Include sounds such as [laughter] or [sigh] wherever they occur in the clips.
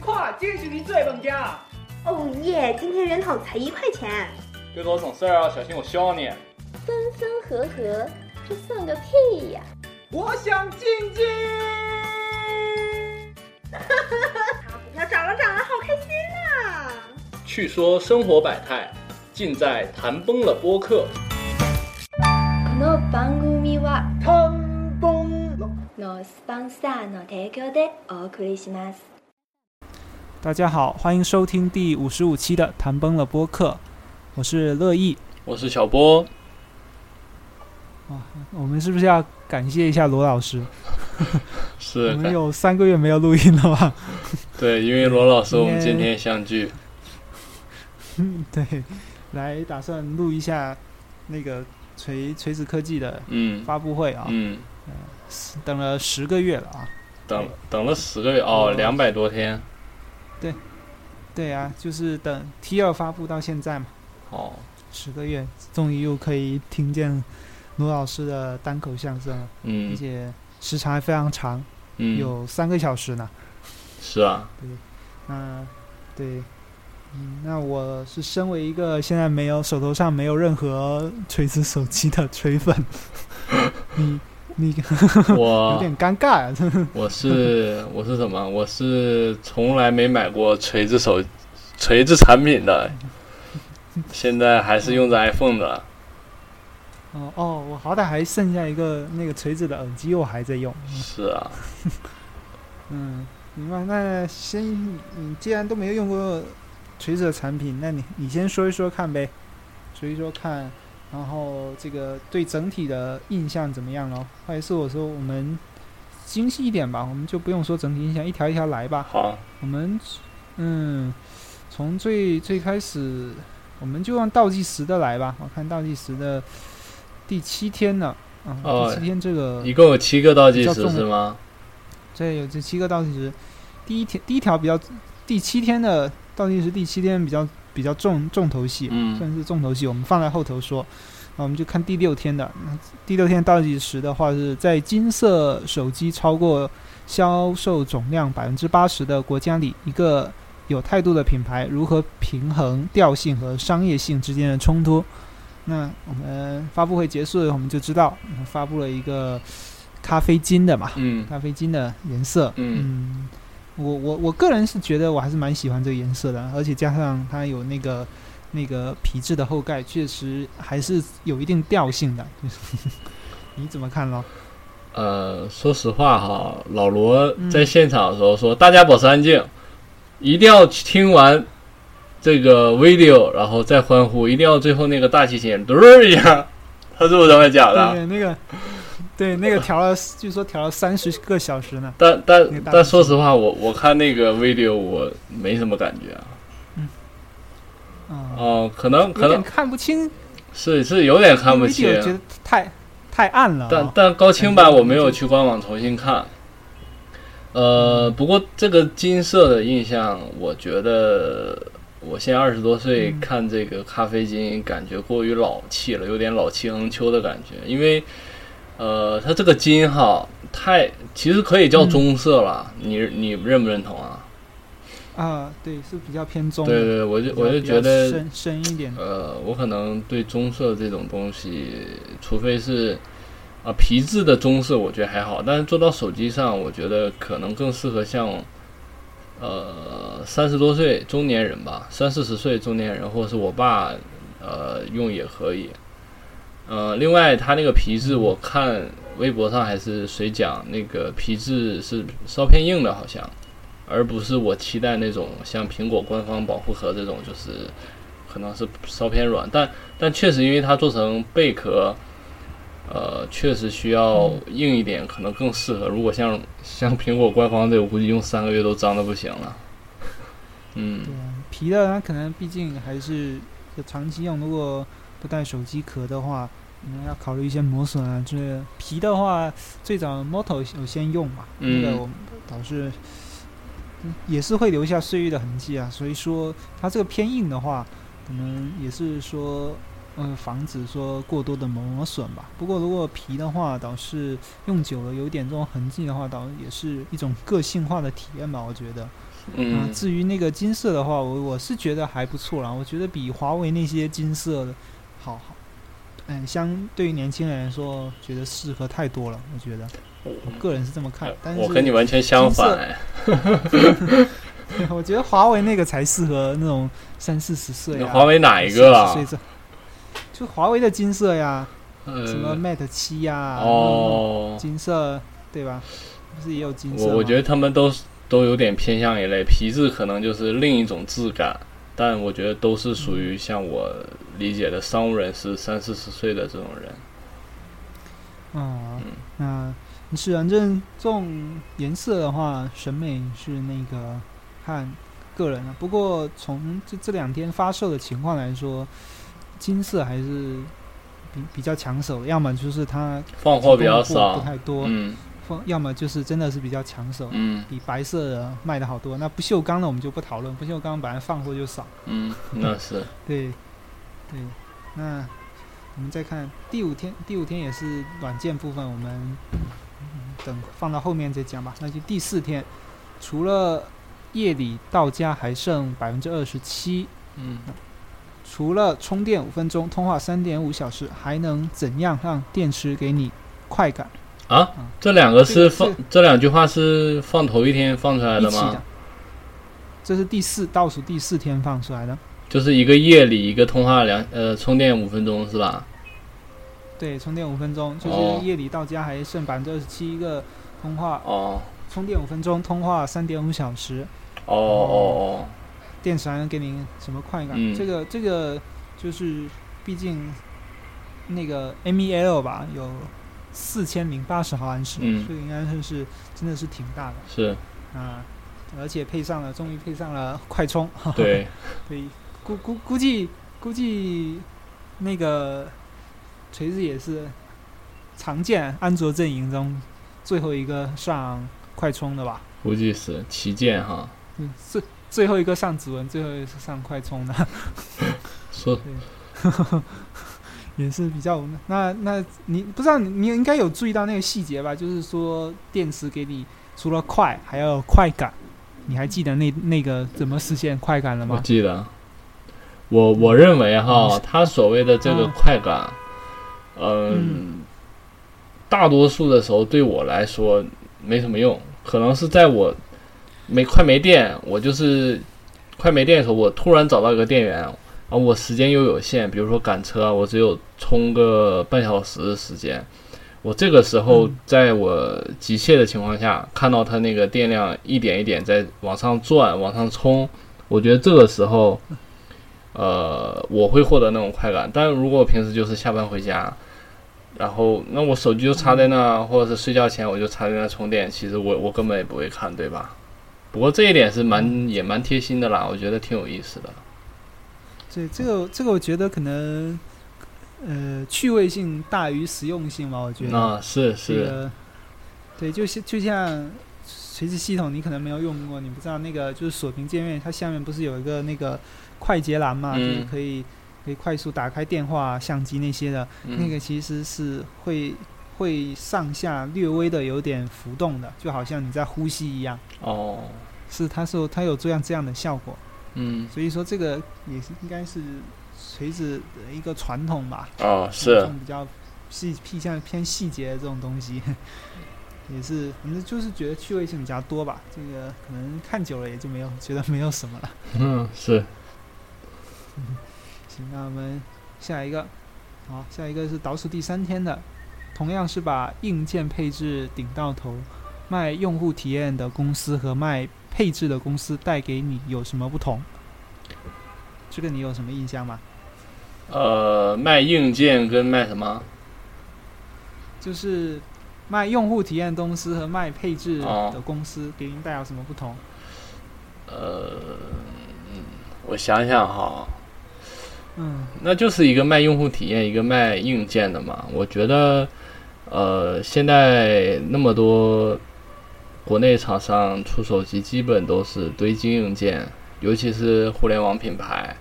错啦。你看，这是你最本家。哦耶，今天人头才一块钱。别搞省事儿啊，小心我削你。分分合合，这算个屁呀！我想进京。[laughs] 哈哈哈！股票涨了涨了，好开心啊！去说生活百态，尽在谈崩了播客。この番組は谈崩了。のスポンサーの提供でお送りします。 大家好，欢迎收听第五十五期的《谈崩了》播客，我是乐意。我是小波。哇，我们是不是要感谢一下罗老师？[laughs] 是，我们有三个月没有录音了吧？[laughs] 对，因为罗老师，我们今天相聚。嗯，[laughs] 对，来打算录一下那个锤锤子科技的嗯发布会啊。嗯，等了十个月了啊。等等了十个月哦，两百多天。对，对啊，就是等 T 二发布到现在嘛。哦。十个月，终于又可以听见卢老师的单口相声了。嗯。而且时长还非常长，嗯，有三个小时呢。是啊。对，那对，嗯，那我是身为一个现在没有手头上没有任何锤子手机的锤粉，[laughs] 你你我 [laughs] 有点尴尬啊。[laughs] 我是我是什么？我是从来没买过锤子手锤子产品的，[laughs] 现在还是用着 iPhone 的。哦哦，我好歹还剩下一个那个锤子的耳机，我还在用。是啊。嗯，明白。那先，你既然都没有用过锤子的产品，那你你先说一说看呗，说一说看，然后这个对整体的印象怎么样咯？或者是我说我们精细一点吧，我们就不用说整体印象，一条一条来吧。好。我们嗯，从最最开始，我们就按倒计时的来吧。我看倒计时的第七天呢，啊，第七天这个一共有七个倒计时是吗？对，有这七个倒计时。第一天第一条比较，第七天的倒计时第七天比较比较重重头戏，嗯，算是重头戏，我们放在后头说。那我们就看第六天的，那第六天倒计时的话是在金色手机超过销售总量百分之八十的国家里，一个有态度的品牌如何平衡调性和商业性之间的冲突。那我们发布会结束了，我们就知道发布了一个。咖啡金的嘛，嗯，咖啡金的颜色，嗯，我我我个人是觉得我还是蛮喜欢这个颜色的，而且加上它有那个那个皮质的后盖，确实还是有一定调性的。你怎么看咯？[laughs] 呃，说实话哈，老罗在现场的时候说，大家保持安静，一定要听完这个 video，然后再欢呼，一定要最后那个大提琴嘟一下，他是不是这么讲的？对，那个。对，那个调了，据说调了三十个小时呢。但但但说实话，我我看那个 video 我没什么感觉啊。嗯。哦，可能可能看不清。是是有点看不清。觉得太太暗了。但但高清版我没有去官网重新看。呃，不过这个金色的印象，我觉得我现在二十多岁看这个咖啡金，感觉过于老气了，有点老气横秋的感觉，因为。呃，它这个金哈太其实可以叫棕色了，你你认不认同啊？啊，对，是比较偏棕。对对，我就我就觉得深深一点。呃，我可能对棕色这种东西，除非是啊皮质的棕色，我觉得还好，但是做到手机上，我觉得可能更适合像呃三十多岁中年人吧，三四十岁中年人，或者是我爸呃用也可以。呃，另外，它那个皮质，我看微博上还是谁讲，那个皮质是稍偏硬的，好像，而不是我期待那种像苹果官方保护壳这种，就是可能是稍偏软。但但确实，因为它做成贝壳，呃，确实需要硬一点，可能更适合。如果像像苹果官方这，我估计用三个月都脏的不行了。嗯，皮的它可能毕竟还是长期用，如果不带手机壳的话。你要考虑一些磨损啊，之类的。皮的话，最早 Moto 有先用嘛，那个我们导致也是会留下岁月的痕迹啊。所以说，它这个偏硬的话，可能也是说，呃防止说过多的磨损吧。不过如果皮的话，倒是用久了有点这种痕迹的话，倒也是一种个性化的体验吧，我觉得。嗯啊，至于那个金色的话，我我是觉得还不错啦，我觉得比华为那些金色的好好。嗯，相对于年轻人来说，觉得适合太多了。我觉得，我个人是这么看。但是我跟你完全相反、哎 [laughs] 我觉得华为那个才适合那种三四十岁啊。华为哪一个啊岁这就华为的金色呀，什么呃，Mate 七呀，哦，金色对吧？不是也有金色吗？我我觉得他们都都有点偏向一类，皮质可能就是另一种质感，但我觉得都是属于像我理解的商务人士三四十岁的这种人。啊，嗯那是反正这种颜色的话，审美是那个看个人啊。不过从这这两天发售的情况来说，金色还是比比较抢手，要么就是它放货比较少不少，太多，嗯放要么就是真的是比较抢手，嗯比白色的卖的好多。那不锈钢的我们就不讨论，不锈钢本来放货就少。嗯，那是 [laughs] 对，对，那我们再看第五天，第五天也是软件部分，我们、嗯等放到后面再讲吧。那就第四天，除了夜里到家还剩百分之二十七，嗯除了充电五分钟，通话三点五小时，还能怎样让电池给你快感？啊，这两个是这放这两句话是放头一天放出来的吗这是第四倒数第四天放出来的。就是一个夜里一个通话两呃充电五分钟是吧？对，充电五分钟，就哦。是夜里到家还剩百分之二十七，一个通话哦。充电五分钟，通话三点五小时，哦哦电池还能给你什么快感？嗯。这个这个就是，毕竟那个 MEL 吧，有四千零八十毫安时，嗯。这个应该算是真的是挺大的。哦，是。啊，而且配上了，终于配上了快充，对，[laughs] 对，估估估计估计那个锤子也是常见安卓阵营中最后一个上快充的吧。估计是旗舰哈。嗯，最最后一个上指纹，最后一个是上快充的，[laughs] 说 [laughs] 也是比较无奈。那那你不知道你你应该有注意到那个细节吧？就是说电池给你除了快，还要有快感。你还记得那那个怎么实现快感了我吗？记得，我我认为哈，他所谓的这个啊快感，嗯嗯，大多数的时候对我来说没什么用，可能是在我没快没电，我就是快没电的时候，我突然找到一个电源，然后我时间又有限，比如说赶车，我只有充个半小时的时间。我这个时候嗯，在我急切的情况下，看到它那个电量一点一点在往上转、往上冲，我觉得这个时候，呃，我会获得那种快感。但如果我平时就是下班回家，然后那我手机就插在那，或者是睡觉前我就插在那充电，其实我我根本也不会看，对吧？不过这一点是蛮也蛮贴心的啦，我觉得挺有意思的。对，这个这个我觉得可能呃趣味性大于实用性吧，我觉得。啊，是这是，个对，就像就像垂直系统，你可能没有用过，你不知道那个就是锁屏界面，它下面不是有一个那个快捷栏嘛，就是嗯可以可以快速打开电话、相机那些的，那嗯个其实是会会上下略微的有点浮动的，就好像你在呼吸一样。哦，是，它是它有这样这样的效果，嗯，所以说这个也是应该是锤子的一个传统吧。哦，这是，种比较细偏向偏细节的这种东西，[laughs] 也是反正就是觉得趣味性比较多吧。这个可能看久了也就没有觉得没有什么了。嗯，是，[laughs] 行，那我们下一个，好，下一个是倒数第三天的，同样是把硬件配置顶到头，卖用户体验的公司和卖配置的公司带给你有什么不同？这个你有什么印象吗？呃，卖硬件跟卖什么？就是卖用户体验公司和卖配置哦的公司给您带来什么不同？呃，嗯我想想哈，嗯那就是一个卖用户体验，一个卖硬件的嘛。我觉得，呃，现在那么多国内厂商出手机，基本都是堆积硬件，尤其是互联网品牌。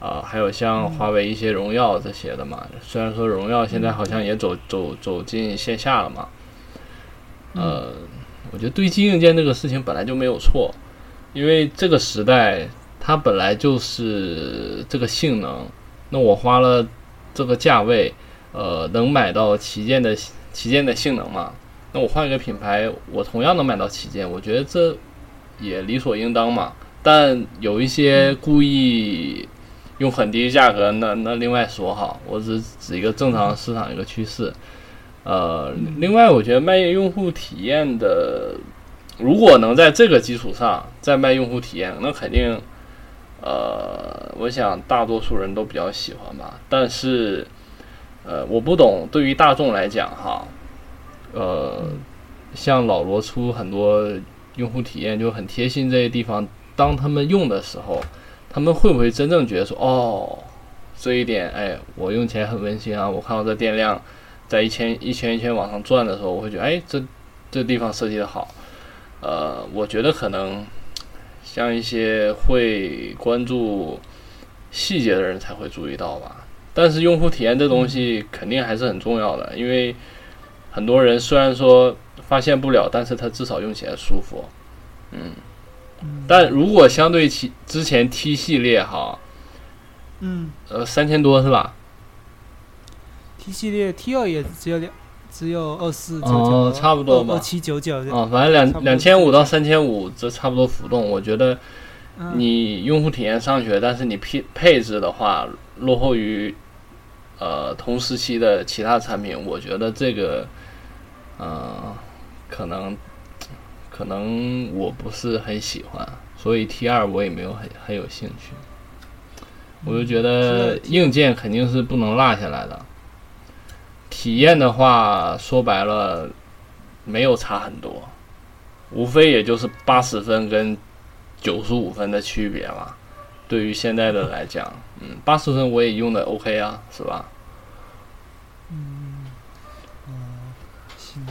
啊、还有像华为一些荣耀这些的嘛。虽然说荣耀现在好像也走走走进线下了嘛，呃，我觉得堆积硬件这个事情本来就没有错，因为这个时代它本来就是这个性能，那我花了这个价位，呃，能买到旗舰的旗舰的性能嘛？那我换一个品牌，我同样能买到旗舰，我觉得这也理所应当嘛。但有一些故意用很低的价格，那那另外说哈，我只指一个正常市场一个趋势。呃，另外我觉得卖用户体验的，如果能在这个基础上再卖用户体验，那肯定，呃，我想大多数人都比较喜欢吧。但是，呃，我不懂，对于大众来讲哈，呃，像老罗出很多用户体验就很贴心这些地方，当他们用的时候，他们会不会真正觉得说，哦，这一点，哎，我用起来很温馨啊，我看到这电量。在一圈一圈一圈往上转的时候，我会觉得，哎，这这地方设计的好。呃，我觉得可能像一些会关注细节的人才会注意到吧。但是用户体验这东西肯定还是很重要的，因为很多人虽然说发现不了，但是他至少用起来舒服。嗯，但如果相对其之前 T 系列哈，嗯呃，三千多是吧？，T 系列 T 二也只有两，只有二四九哦九，差不多吧二七九九。啊，反正两两千五到三千五，这差不多浮动。我觉得嗯你用户体验上去了，但是你配配置的话落后于呃同时期的其他产品，我觉得这个呃可能可能我不是很喜欢，所以 T 二我也没有很很有兴趣。我就觉得硬件肯定是不能落下来的，体验的话说白了没有差很多，无非也就是八十分跟九十五分的区别嘛。对于现在的来讲，嗯，八十分我也用的 OK 啊，是吧？嗯行，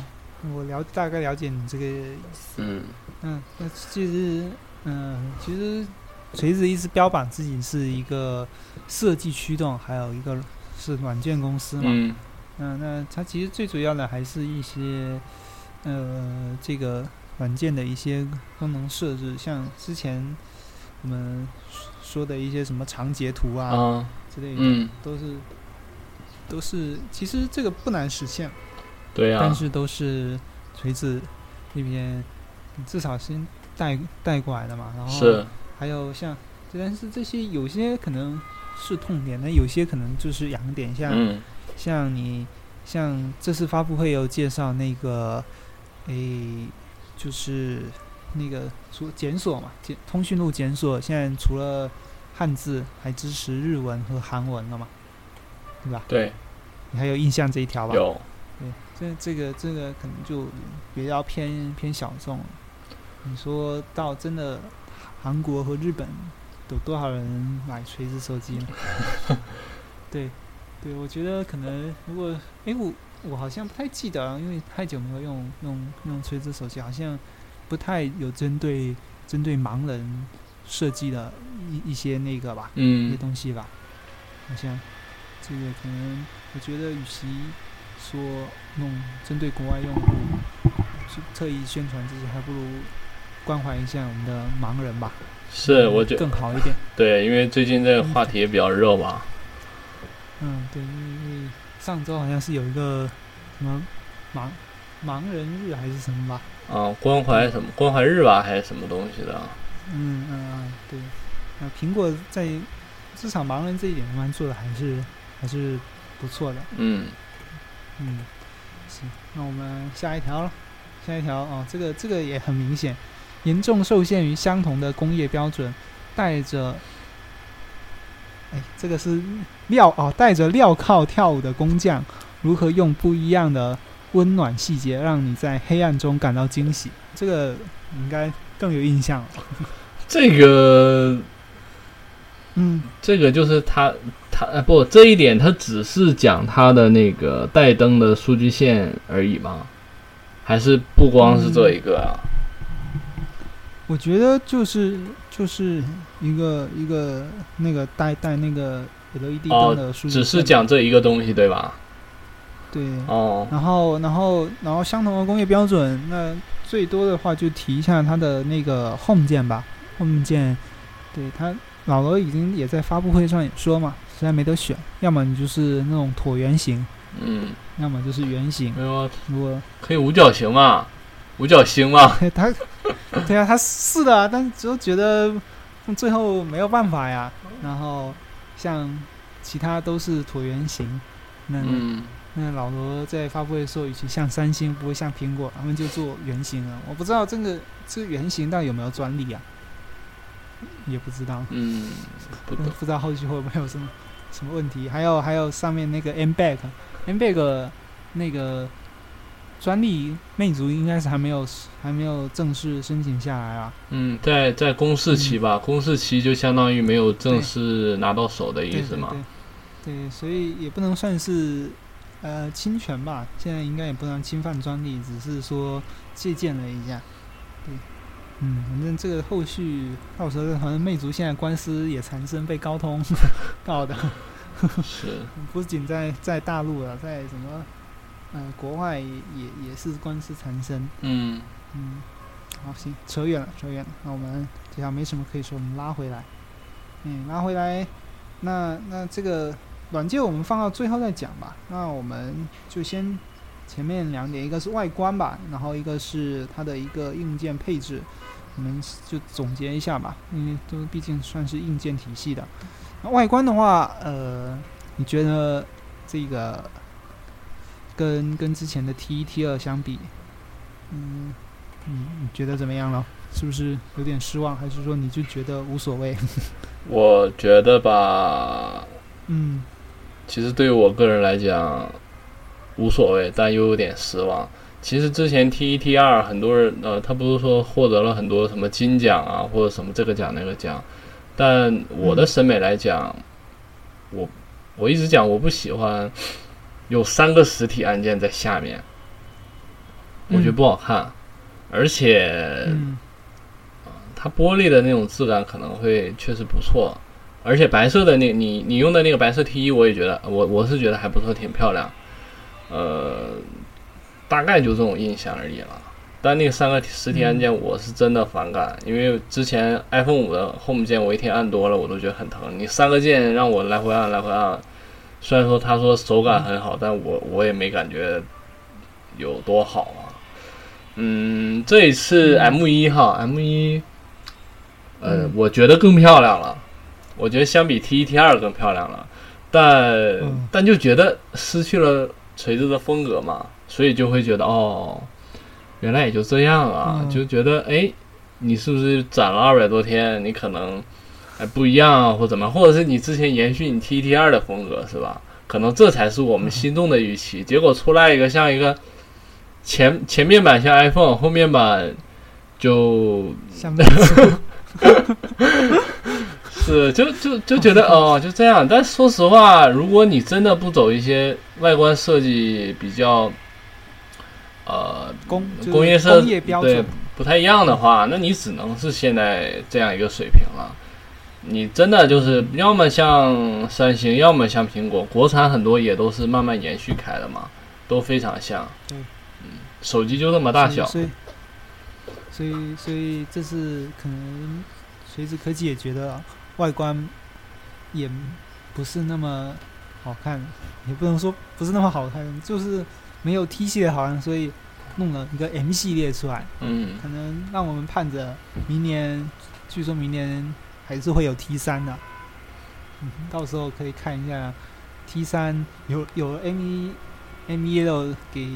我了大概了解你这个意思。嗯嗯，那其实，嗯，其实锤子一直标榜自己是一个设计驱动，还有一个是软件公司嘛。嗯嗯，那它其实最主要的还是一些呃这个软件的一些功能设置，像之前我们说的一些什么长截图啊啊之类的，嗯，都是都是其实这个不难实现，对啊、但是都是锤子那边至少先带带过来的嘛，然后还有像，但是这些有些可能是痛点，那有些可能就是痒点，像。嗯像你像这次发布会有介绍那个，诶，就是那个说检索嘛，检通讯录检索，现在除了汉字还支持日文和韩文了嘛，对吧？对你还有印象这一条吧？有对，这这个这个可能就比较偏偏小众了。你说到真的韩国和日本有多少人买锤子手机呢？[laughs] 对，对，我觉得可能如果哎，我我好像不太记得啊，因为太久没有用用用锤子手机，好像不太有针对针对盲人设计的一一些那个吧，一些嗯东西吧。好像这个可能，我觉得与其说弄针对国外用户去特意宣传自己，还不如关怀一下我们的盲人吧，是我觉得更好一点。对，因为最近这个话题也比较热嘛。嗯，对，因为上周好像是有一个什么盲盲人日还是什么吧？啊，关怀什么关怀日吧，还是什么东西的啊？嗯嗯嗯，对。那苹果在至少盲人这一点上做的还是还是不错的。嗯嗯，行，那我们下一条了。下一条哦，这个这个也很明显，严重受限于相同的工业标准，带着，哎，这个是镣哦，带着镣铐跳舞的工匠，如何用不一样的温暖细节，让你在黑暗中感到惊喜？这个你应该更有印象了。这个嗯，这个就是他他呃不这一点，他只是讲他的那个带灯的数据线而已吗？还是不光是这一个啊？我觉得就是就是一个一个那个带带那个 LED 灯的数据只是讲这一个东西对吧？对，哦，然后然后然后相同的工业标准，那最多的话就提一下它的那个 Home 键吧，Home 键，对它老罗已经也在发布会上也说嘛，实在没得选，要么你就是那种椭圆形，嗯，要么就是圆形。没有，如果可以五角形嘛，五角星嘛，[laughs] 他，对啊，他是的啊，但是就觉得最后没有办法呀。然后像其他都是椭圆形，那、嗯，那老罗在发布会的时候，与其像三星，不会像苹果，他们就做圆形了。我不知道这个这个圆形到底有没有专利啊？也不知道，嗯，不懂，不不知道后续会不会有什么什么问题。还有还有上面那个 M Back，M Back 那个专利，魅族应该是还没有还没有正式申请下来啊。嗯，在在公示期吧，嗯公示期就相当于没有正式拿到手的意思嘛。对对，对，所以也不能算是呃侵权吧，现在应该也不能侵犯专利，只是说借鉴了一下。对，嗯，反正这个后续到时候好像魅族现在官司也缠身，被高通 [laughs] 告的，是，[laughs] 不仅在在大陆了，在什么呃国外也也也是官司缠身。嗯，嗯，好，行，扯远了，扯远了。那我们这条没什么可以说，我们拉回来。嗯，拉回来。那那这个软件我们放到最后再讲吧。那我们就先前面两点，一个是外观吧，然后一个是它的一个硬件配置，我们就总结一下吧，因为都毕竟算是硬件体系的。那外观的话，呃，你觉得这个跟跟之前的 T 一 T 二相比，嗯，嗯，你觉得怎么样了？是不是有点失望，还是说你就觉得无所谓？[laughs] 我觉得吧，嗯其实对于我个人来讲无所谓，但又有点失望。其实之前 T 一 T 二很多人呃，他不是说获得了很多什么金奖啊，或者什么这个奖那个奖，但我的审美来讲，我我一直讲我不喜欢有三个实体按键在下面，我觉得不好看，而且嗯它玻璃的那种质感可能会确实不错，而且白色的那你你用的那个白色 T 一，我也觉得我我是觉得还不错，挺漂亮。呃，大概就这种印象而已了。但那个三个实体按键我是真的反感，因为之前 iPhone 五的 Home 键我一天按多了，我都觉得很疼。你三个键让我来回按来回按，虽然说他说手感很好，但我我也没感觉有多好啊。嗯，这一次 M 一哈 M 一，呃，嗯。我觉得更漂亮了。我觉得相比 T 一 T 二更漂亮了，但、嗯。但就觉得失去了锤子的风格嘛，所以就会觉得哦，原来也就这样啊，嗯。就觉得哎，你是不是攒了二百多天，你可能哎不一样啊，或怎么样，或者是你之前延续你 T 一 T 二的风格是吧？可能这才是我们心动的预期。结果出来一个像一个前前面板像 iPhone，后面板就相对来说，[laughs] 是，就就就觉得 [laughs] 哦，就这样。但说实话，如果你真的不走一些外观设计比较，呃，工工业设工业标对准，不太一样的话，那你只能是现在这样一个水平了。你真的就是要么像三星，要么像苹果，国产很多也都是慢慢延续开的嘛，都非常像。对。嗯，手机就那么大小，所以所以所以这是可能锤子科技也觉得外观也不是那么好看，也不能说不是那么好看，就是没有 T 系列好看，所以弄了一个 M 系列出来，嗯。可能让我们盼着明年，据说明年还是会有 T 三的，嗯，到时候可以看一下 T 三有有 M 一 M 一 L 给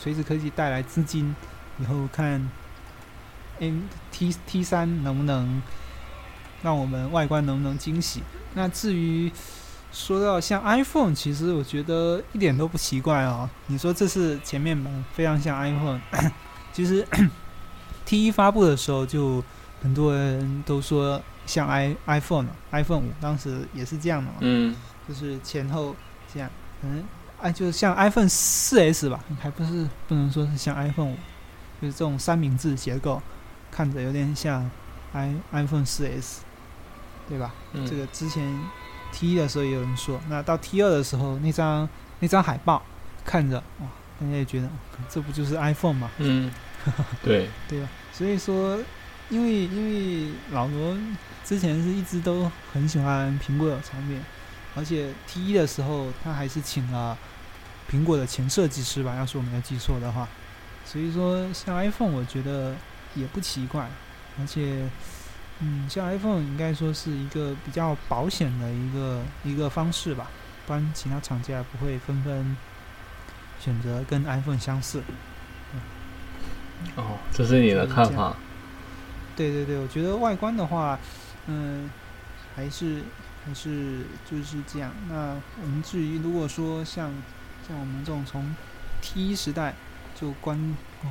锤子科技带来资金，以后看 M T T 三能不能让我们外观能不能惊喜。那至于说到像 iPhone，其实我觉得一点都不奇怪哦。你说这是前面版非常像 iPhone，其实 T 一发布的时候就很多人都说像 i iPhone iPhone 五，当时也是这样的嘛。嗯就是前后这样，可能哎，就是像 iPhone 四 S 吧，还不是不能说是像 iPhone 五，就是这种三明治结构。看着有点像 i iPhone 四 S，对吧？嗯这个之前 T 一的时候也有人说，那到 T 二的时候，那张那张海报看着哇，大家也觉得哦这不就是 iPhone 嘛？嗯，对，[laughs] 对吧？所以说，因为因为老罗之前是一直都很喜欢苹果的产品，而且 T 一的时候他还是请了苹果的前设计师吧，要是我没有记错的话。所以说，像 iPhone 我觉得也不奇怪，而且，嗯，像 iPhone 应该说是一个比较保险的一个一个方式吧，不然其他厂家不会纷纷选择跟 iPhone 相似。哦，这是你的看法。对对对，我觉得外观的话，嗯，还是还是就是这样。那我们至于如果说像像我们这种从 T 一时代就关、哦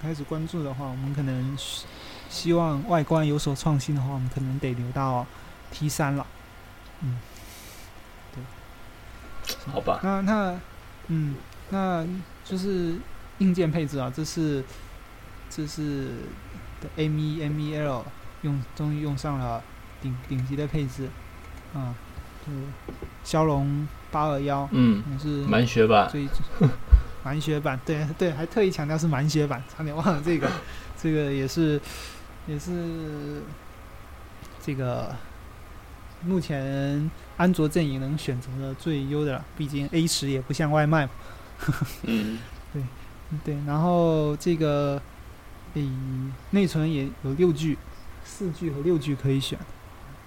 开始关注的话，我们可能希希望外观有所创新的话，我们可能得留到 T 三了。嗯，对好吧，那那嗯，那就是硬件配置啊，这是这是的 M 一 M 一 L 用终于用上了顶顶级的配置。啊，就是骁龙八二幺，嗯，也是满血版，最 [laughs] 满血版，对对，还特意强调是满血版，差点忘了这个，这个也是也是这个目前安卓阵营能选择的最优的了，毕竟 A 十也不像外卖嘛。[laughs] 嗯，对，然后这个诶内存也有六 G、四 G 和六 G 可以选。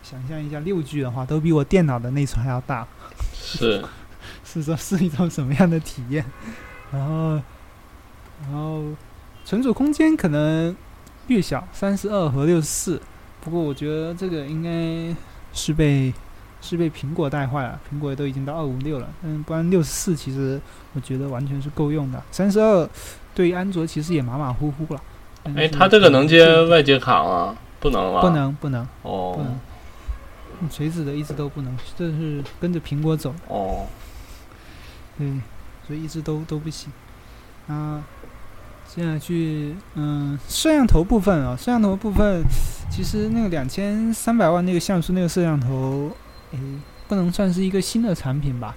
想象一下，六 G 的话都比我电脑的内存还要大，是，是说是一种什么样的体验？然后，然后存储空间可能略小，三十二和六十四。不过我觉得这个应该是被是被苹果带坏了，苹果都已经到二五六了，嗯，不然六十四其实我觉得完全是够用的。三十二对于安卓其实也马马虎虎了。但哎，是它这个能接外接卡吗？不能吧？不，能不能哦不哦能，嗯锤子的一直都不能，这是跟着苹果走。哦，对，所以一直都都不行。啊，现在去嗯，摄像头部分啊，摄像头部分其实那个两千三百万那个像素那个摄像头，诶，不能算是一个新的产品吧？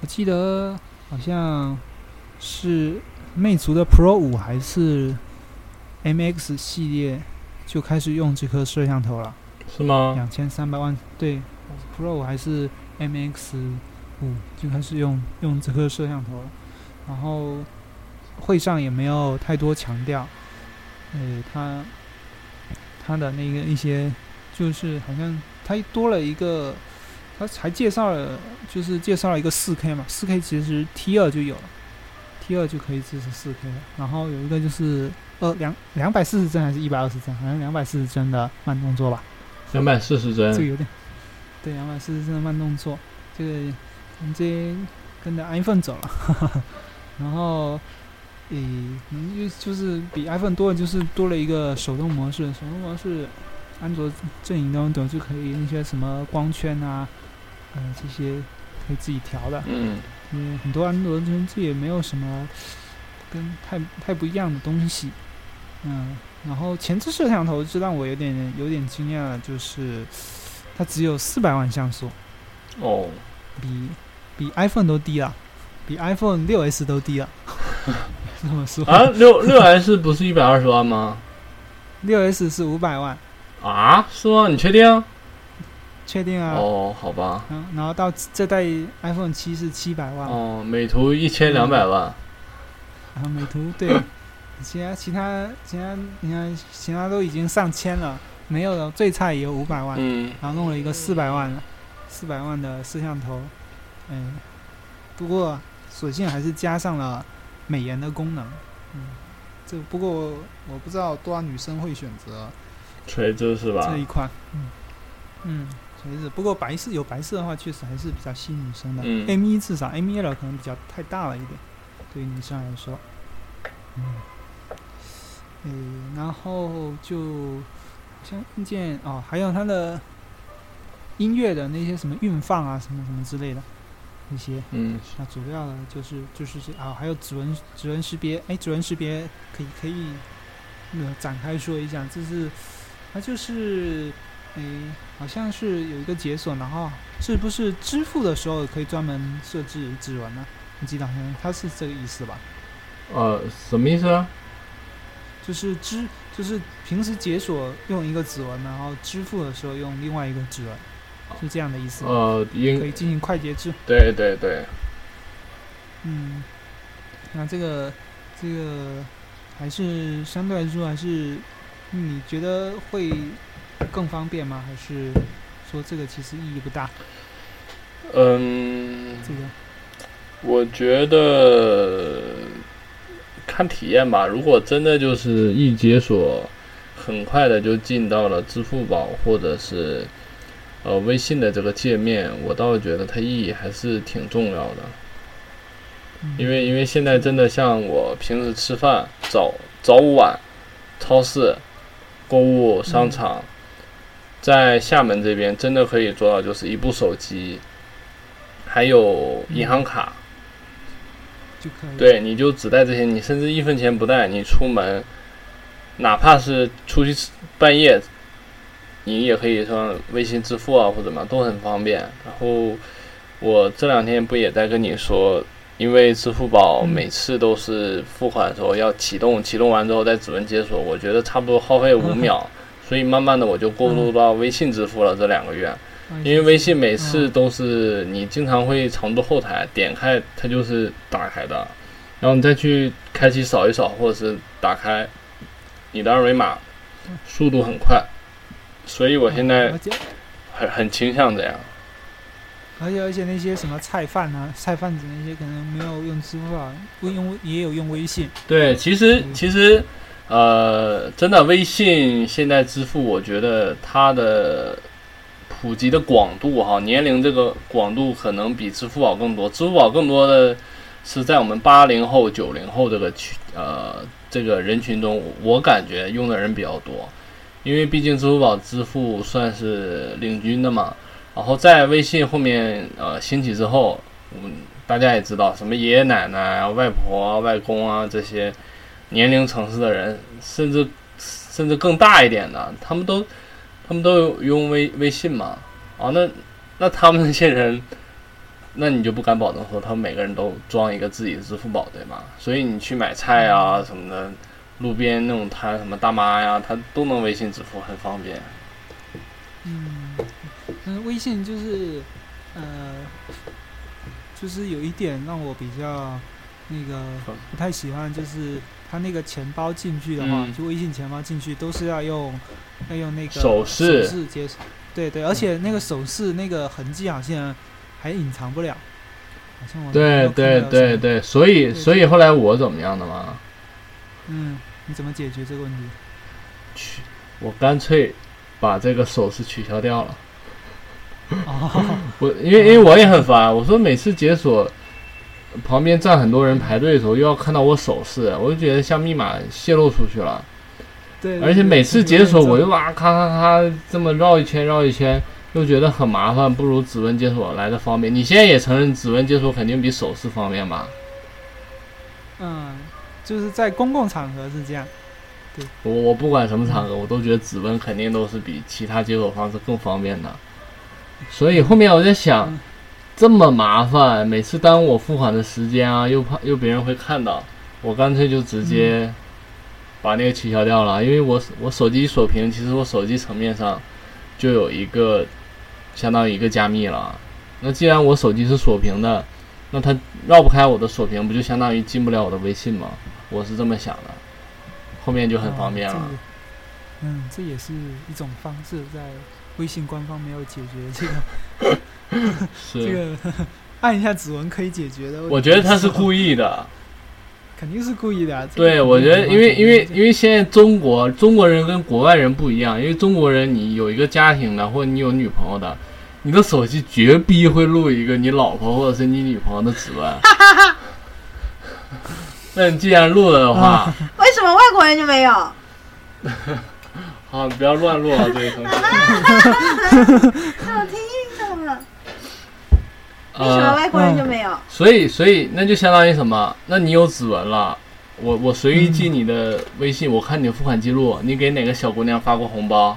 我记得好像是魅族的 Pro 五还是 MX 系列就开始用这颗摄像头了。是吗？两千三百万，对，Pro 还是 MX 五就开始用用这颗摄像头了，然后会上也没有太多强调，呃，它它的那个一些就是好像它多了一个，它还介绍了就是介绍了一个四 K 嘛，四 K 其实 T 二就有了，T 二就可以支持四 K 了，然后有一个就是呃两两百四十帧还是一百二十帧，好像两百四十帧的慢动作吧。两百四十帧，这个有点，对，两百四十帧的慢动作，这个我们直接跟着 iPhone 走了，[laughs] 然后，诶，嗯，就就是比 iPhone 多的就是多了一个手动模式，手动模式，安卓阵营当中就可以那些什么光圈啊，呃，这些可以自己调的，嗯，因为很多安卓这这也没有什么跟太太不一样的东西，嗯，然后前置摄像头是让我有点有点惊讶的，就是它只有四百万像素，哦，比比 iPhone 都低了，比 iPhone 六 S 都低了。[laughs] 这么说啊，六六 S 不是一百二十万吗？六 S 是五百万，啊，是吗？你确定？确定啊？哦，好吧。嗯，然后到这代 iPhone 七是七百万，哦，美图一千两百万，然后美图对，[laughs] 其他其他其他你看其他都已经上千了，没有了最差也有五百万，嗯，然后弄了一个四百万的四百万的摄像头，嗯，不过索性还是加上了美颜的功能，嗯，这不过我不知道多少女生会选择垂直是吧这一？款，嗯嗯，垂直。不过白色有白色的话，确实还是比较吸引女生的。嗯 M 一至少 M 一 L 可能比较太大了一点，对于女生来说，嗯，诶，然后就好像硬件哦，还有它的音乐的那些什么运放啊，什么什么之类的那些。嗯，那主要的就是就是这啊，还有指纹指纹识别，哎，指纹识别可以可以呃展开说一下，就是它就是诶，好像是有一个解锁，然后是不是支付的时候可以专门设置指纹呢？你记得好像它是这个意思吧？呃，什么意思啊？就是支就是平时解锁用一个指纹，然后支付的时候用另外一个指纹，是这样的意思吗？呃，可以进行快捷制。对对对，嗯，那这个这个还是相对来说还是你觉得会更方便吗？还是说这个其实意义不大？嗯，这个我觉得看体验吧。如果真的就是一解锁，很快的就进到了支付宝或者是呃微信的这个界面，我倒觉得它意义还是挺重要的。嗯因为因为现在真的像我平时吃饭早早午晚，超市、购物商场，在厦门这边真的可以做到，就是一部手机，还有银行卡，就可以。对，你就只带这些，你甚至一分钱不带，你出门，哪怕是出去吃半夜，你也可以说微信支付啊或者什么都很方便。然后我这两天不也在跟你说，因为支付宝嗯每次都是付款的时候要启动，启动完之后再指纹解锁，我觉得差不多耗费五 [laughs] 秒，所以慢慢的我就过渡到微信支付了这两个月。嗯因为微信每次嗯。都是你经常会长驻后台点开，它就是打开的，然后你再去开启扫一扫，或者是打开你的二维码，速度很快，所以我现在很很倾向这样。而且而且那些什么菜贩啊、菜贩子那些可能没有用支付宝，会用也有用微信。对，其实嗯。其实呃，真的微信现在支付，我觉得它的普及的广度哈，年龄这个广度可能比支付宝更多。支付宝更多的是在我们八零后、九零后这个群呃这个人群中，我感觉用的人比较多，因为毕竟支付宝支付算是领军的嘛。然后在微信后面呃兴起之后，我们大家也知道，什么爷爷奶奶、外婆、外公啊这些年龄层次的人，甚至甚至更大一点的，他们都他们都有用微微信嘛？啊，那那他们那些人，[laughs] 那你就不敢保证说他们每个人都装一个自己的支付宝对吗？所以你去买菜啊什么的，路边那种摊什么大妈呀，她都能微信支付，很方便。嗯，嗯，微信就是呃，就是有一点让我比较那个嗯不太喜欢，就是他那个钱包进去的话，嗯就微信钱包进去都是要用要用那个手势手势解锁，对对，而且那个手势那个痕迹好像还隐藏不了，好像我对对对对，所以所以后来我怎么样的嘛？嗯，你怎么解决这个问题？去，我干脆把这个手势取消掉了。哦，[laughs] 我因为因为我也很烦，我说每次解锁旁边站很多人排队的时候，又要看到我手势，我就觉得像密码泄露出去了。对，而且每次解锁我又就哇咔咔咔这么绕一圈绕一圈，又觉得很麻烦，不如指纹解锁来的方便。你现在也承认指纹解锁肯定比手势方便吧？嗯，就是在公共场合是这样。对我我不管什么场合，我都觉得指纹肯定都是比其他解锁方式更方便的。所以后面我在想嗯，这么麻烦，每次耽误我付款的时间啊，又怕又别人会看到，我干脆就直接把那个取消掉了。因为我我手机锁屏，其实我手机层面上就有一个相当于一个加密了。那既然我手机是锁屏的，那它绕不开我的锁屏，不就相当于进不了我的微信吗？我是这么想的。后面就很方便了。哦嗯，这也是一种方式，在微信官方没有解决这个这 [laughs] 是，[laughs] 个 [laughs] 按一下指纹可以解决的。我觉得他是故意的。肯定是故意的、啊。对，我觉得，因为因为因为为现在中国中国人跟国外人不一样，因为中国人你有一个家庭的，或者你有女朋友的，你的手机绝逼会录一个你老婆或者是你女朋友的指纹。[laughs] 那你既然录了的话，为什么外国人就没有？[laughs] 好，你不要乱录啊，这位同学。为什么呃，外国人就没有？所以所以那就相当于什么？那你有指纹了，我我随意记你的微信，我看你的付款记录，你给哪个小姑娘发过红包，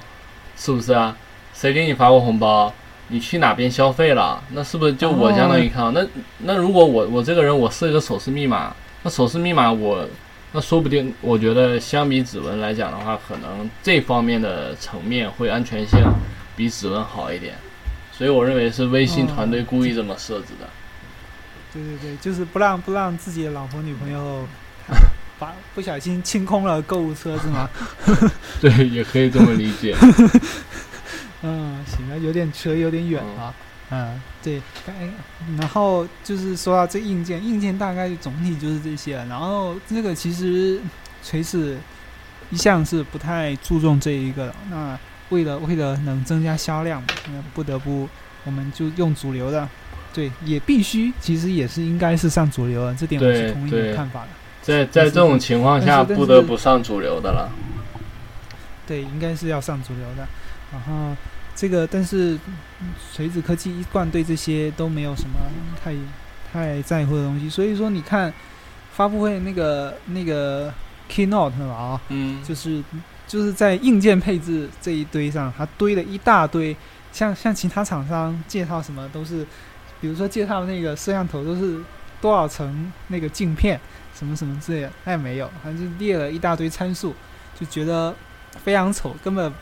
是不是啊？谁给你发过红包？你去哪边消费了？那是不是就我相当于看到？那那如果我我这个人我设一个手势密码，那手势密码我那说不定，我觉得相比指纹来讲的话，可能这方面的层面会安全性比指纹好一点。所以我认为是微信团队故意这么设置的。对对对，就是不让不让自己的老婆女朋友 [laughs] 把不小心清空了购物车是吗？[laughs] 对，也可以这么理解。[laughs] 嗯，行了，有点扯，有点远了。嗯，对，哎，然后就是说到这硬件，硬件大概总体就是这些。然后这个其实锤子一向是不太注重这一个的。那为了为了能增加销量，那不得不我们就用主流的。对，也必须，其实也是应该是上主流的，这点我是同意你的看法的。在在这种情况下，不得不上主流的了。对，应该是要上主流的。然后这个，但是锤子科技一贯对这些都没有什么太太在乎的东西，所以说你看发布会那个那个 keynote 嘛啊，嗯，就是就是在硬件配置这一堆上，它堆了一大堆，像像其他厂商介绍什么都是，比如说介绍那个摄像头都是多少层那个镜片什么什么之类的，那也没有，反正就列了一大堆参数，就觉得非常丑，根本。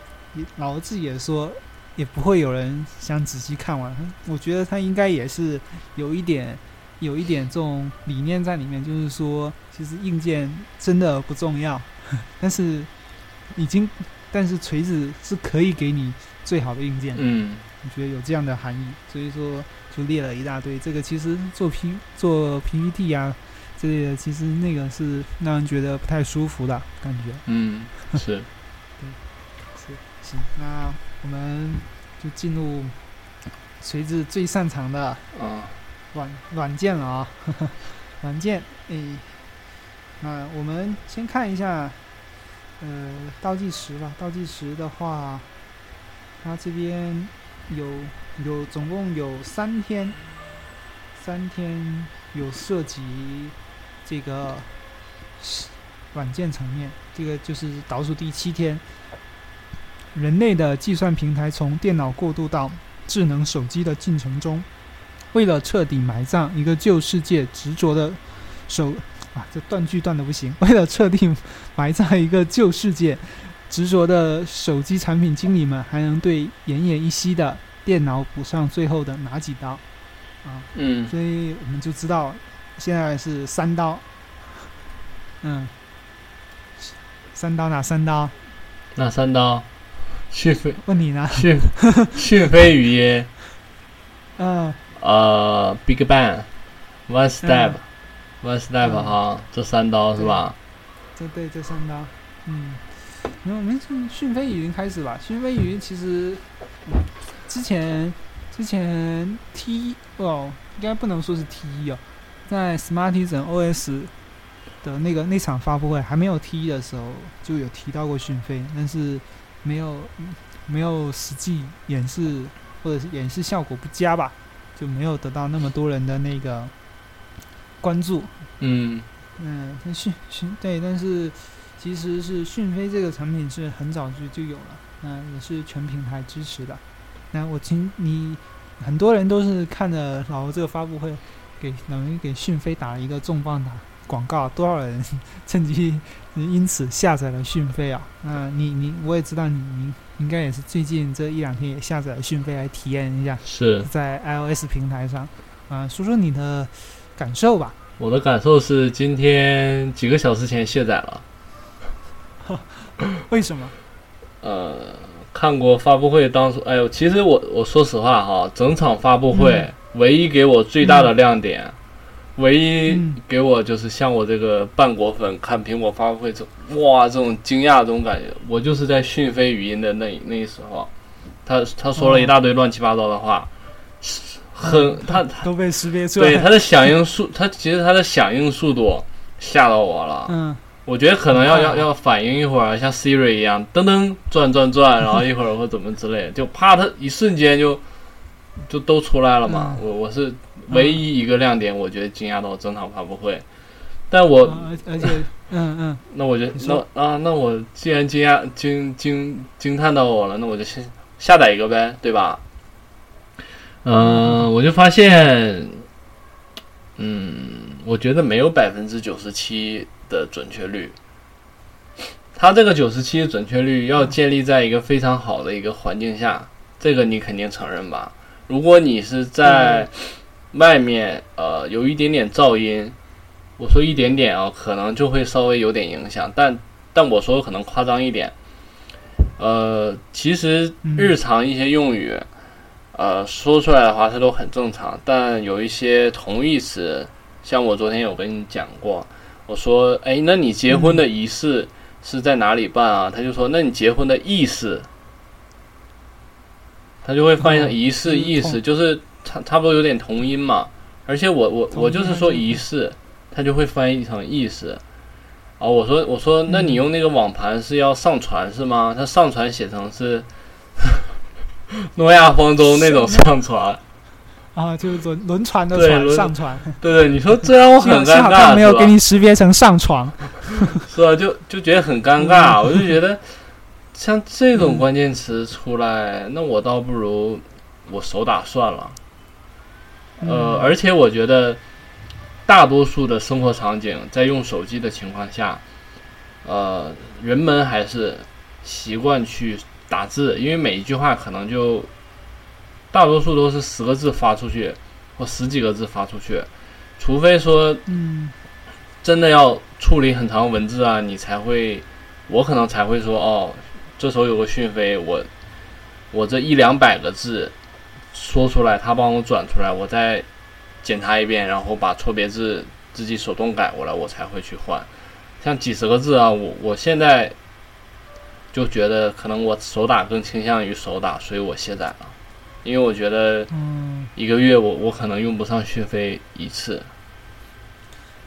老子自己也说，也不会有人想仔细看完。我觉得他应该也是有一点，有一点这种理念在里面，就是说，其实硬件真的不重要，[laughs] 但是已经，但是锤子是可以给你最好的硬件。嗯，我觉得有这样的含义，所以说就列了一大堆。这个其实做 P 做 PPT 啊之类的，其实那个是让人觉得不太舒服的感觉。嗯，是。[laughs] 行，那我们就进入锤子最擅长的啊软软件了啊，[laughs] 软件诶，那我们先看一下呃倒计时吧。倒计时的话，它这边有有总共有三天，三天有涉及这个软件层面，这个就是倒数第七天。人类的计算平台从电脑过渡到智能手机的进程中，为了彻底埋葬一个旧世界执着的手啊，这断句断的不行。[laughs] 为了彻底埋葬一个旧世界执着的手机产品经理们，还能对奄奄一息的电脑补上最后的哪几刀？啊，嗯，所以我们就知道现在是三刀。嗯，三刀哪三刀？哪三刀？讯飞问你呢？讯讯飞语音，嗯，呃，Big Bang，One Step，One Step 哈，这三刀是吧？这对这三刀，嗯，那我们从讯飞语音开始吧。讯飞语音其实之前之前 T 哦，应该不能说是 T 一哦，在 Smartisan OS 的那个那场发布会还没有 T 一的时候，就有提到过讯飞，但是。没有，没有实际演示，或者是演示效果不佳吧，就没有得到那么多人的那个关注。嗯嗯，讯讯对，但是其实是讯飞这个产品是很早就就有了，嗯，也是全平台支持的。那我听你很多人都是看着老罗这个发布会，给等于给讯飞打了一个重磅打广告，多少人 [laughs] 趁机。因此下载了讯飞啊，那你你我也知道你你应该也是最近这一两天也下载了讯飞来体验一下，是在 iOS 平台上，啊，说说你的感受吧。我的感受是今天几个小时前卸载了，[laughs] 为什么？呃，看过发布会当初，哎呦，其实我我说实话哈，整场发布会唯一给我最大的亮点。唯一给我就是像我这个半果粉看苹果发布会，这哇这种惊讶这种感觉，我就是在讯飞语音的那那时候，他他说了一大堆乱七八糟的话，很他都被识别出来，对他的响应速，他其实他的响应速度吓到我了，嗯，我觉得可能要要要反应一会儿，像 Siri 一样噔噔转转转，然后一会儿或怎么之类，就啪，他一瞬间就就都出来了嘛，我我是。唯一一个亮点，我觉得惊讶到整场发布会。但我啊而而且，[laughs] 嗯嗯，那我就那啊，那我既然惊讶惊惊惊叹到我了，那我就先下载一个呗，对吧？嗯、我就发现，嗯，我觉得没有百分之九十七的准确率。它这个九十七的准确率要建立在一个非常好的一个环境下，这个你肯定承认吧？如果你是在外面，呃，有一点点噪音，我说一点点啊，可能就会稍微有点影响，但但我说可能夸张一点。呃，其实日常一些用语，呃，说出来的话它都很正常，但有一些同义词，像我昨天有跟你讲过，我说，哎，那你结婚的仪式是在哪里办啊？他就说，那你结婚的意思，他就会翻译成哦仪式就是意思，就是差差不多有点同音嘛。而且我我我就是说仪式，他就会翻译成意思。啊，我说我说，那你用那个网盘是要上传是吗？他上传写成是 [laughs] 诺亚方舟那种上船，啊，就是轮轮船的对船上船，对对，你说这让我很幸好尴尬，他没有给你识别成上床。[laughs] 是吧？就就觉得很尴尬，我就觉得像这种关键词出来，那我倒不如我手打算了。呃，嗯而且我觉得大多数的生活场景，在用手机的情况下，呃，人们还是习惯去打字，因为每一句话可能就大多数都是十个字发出去，或十几个字发出去，除非说嗯真的要处理很长文字啊，你才会，我可能才会说哦，这时候有个讯飞，我我这一两百个字说出来，他帮我转出来，我再检查一遍，然后把错别字自己手动改过来，我才会去换。像几十个字啊，我我现在就觉得可能我手打更倾向于手打，所以我卸载了，因为我觉得嗯，一个月我我可能用不上讯飞一次。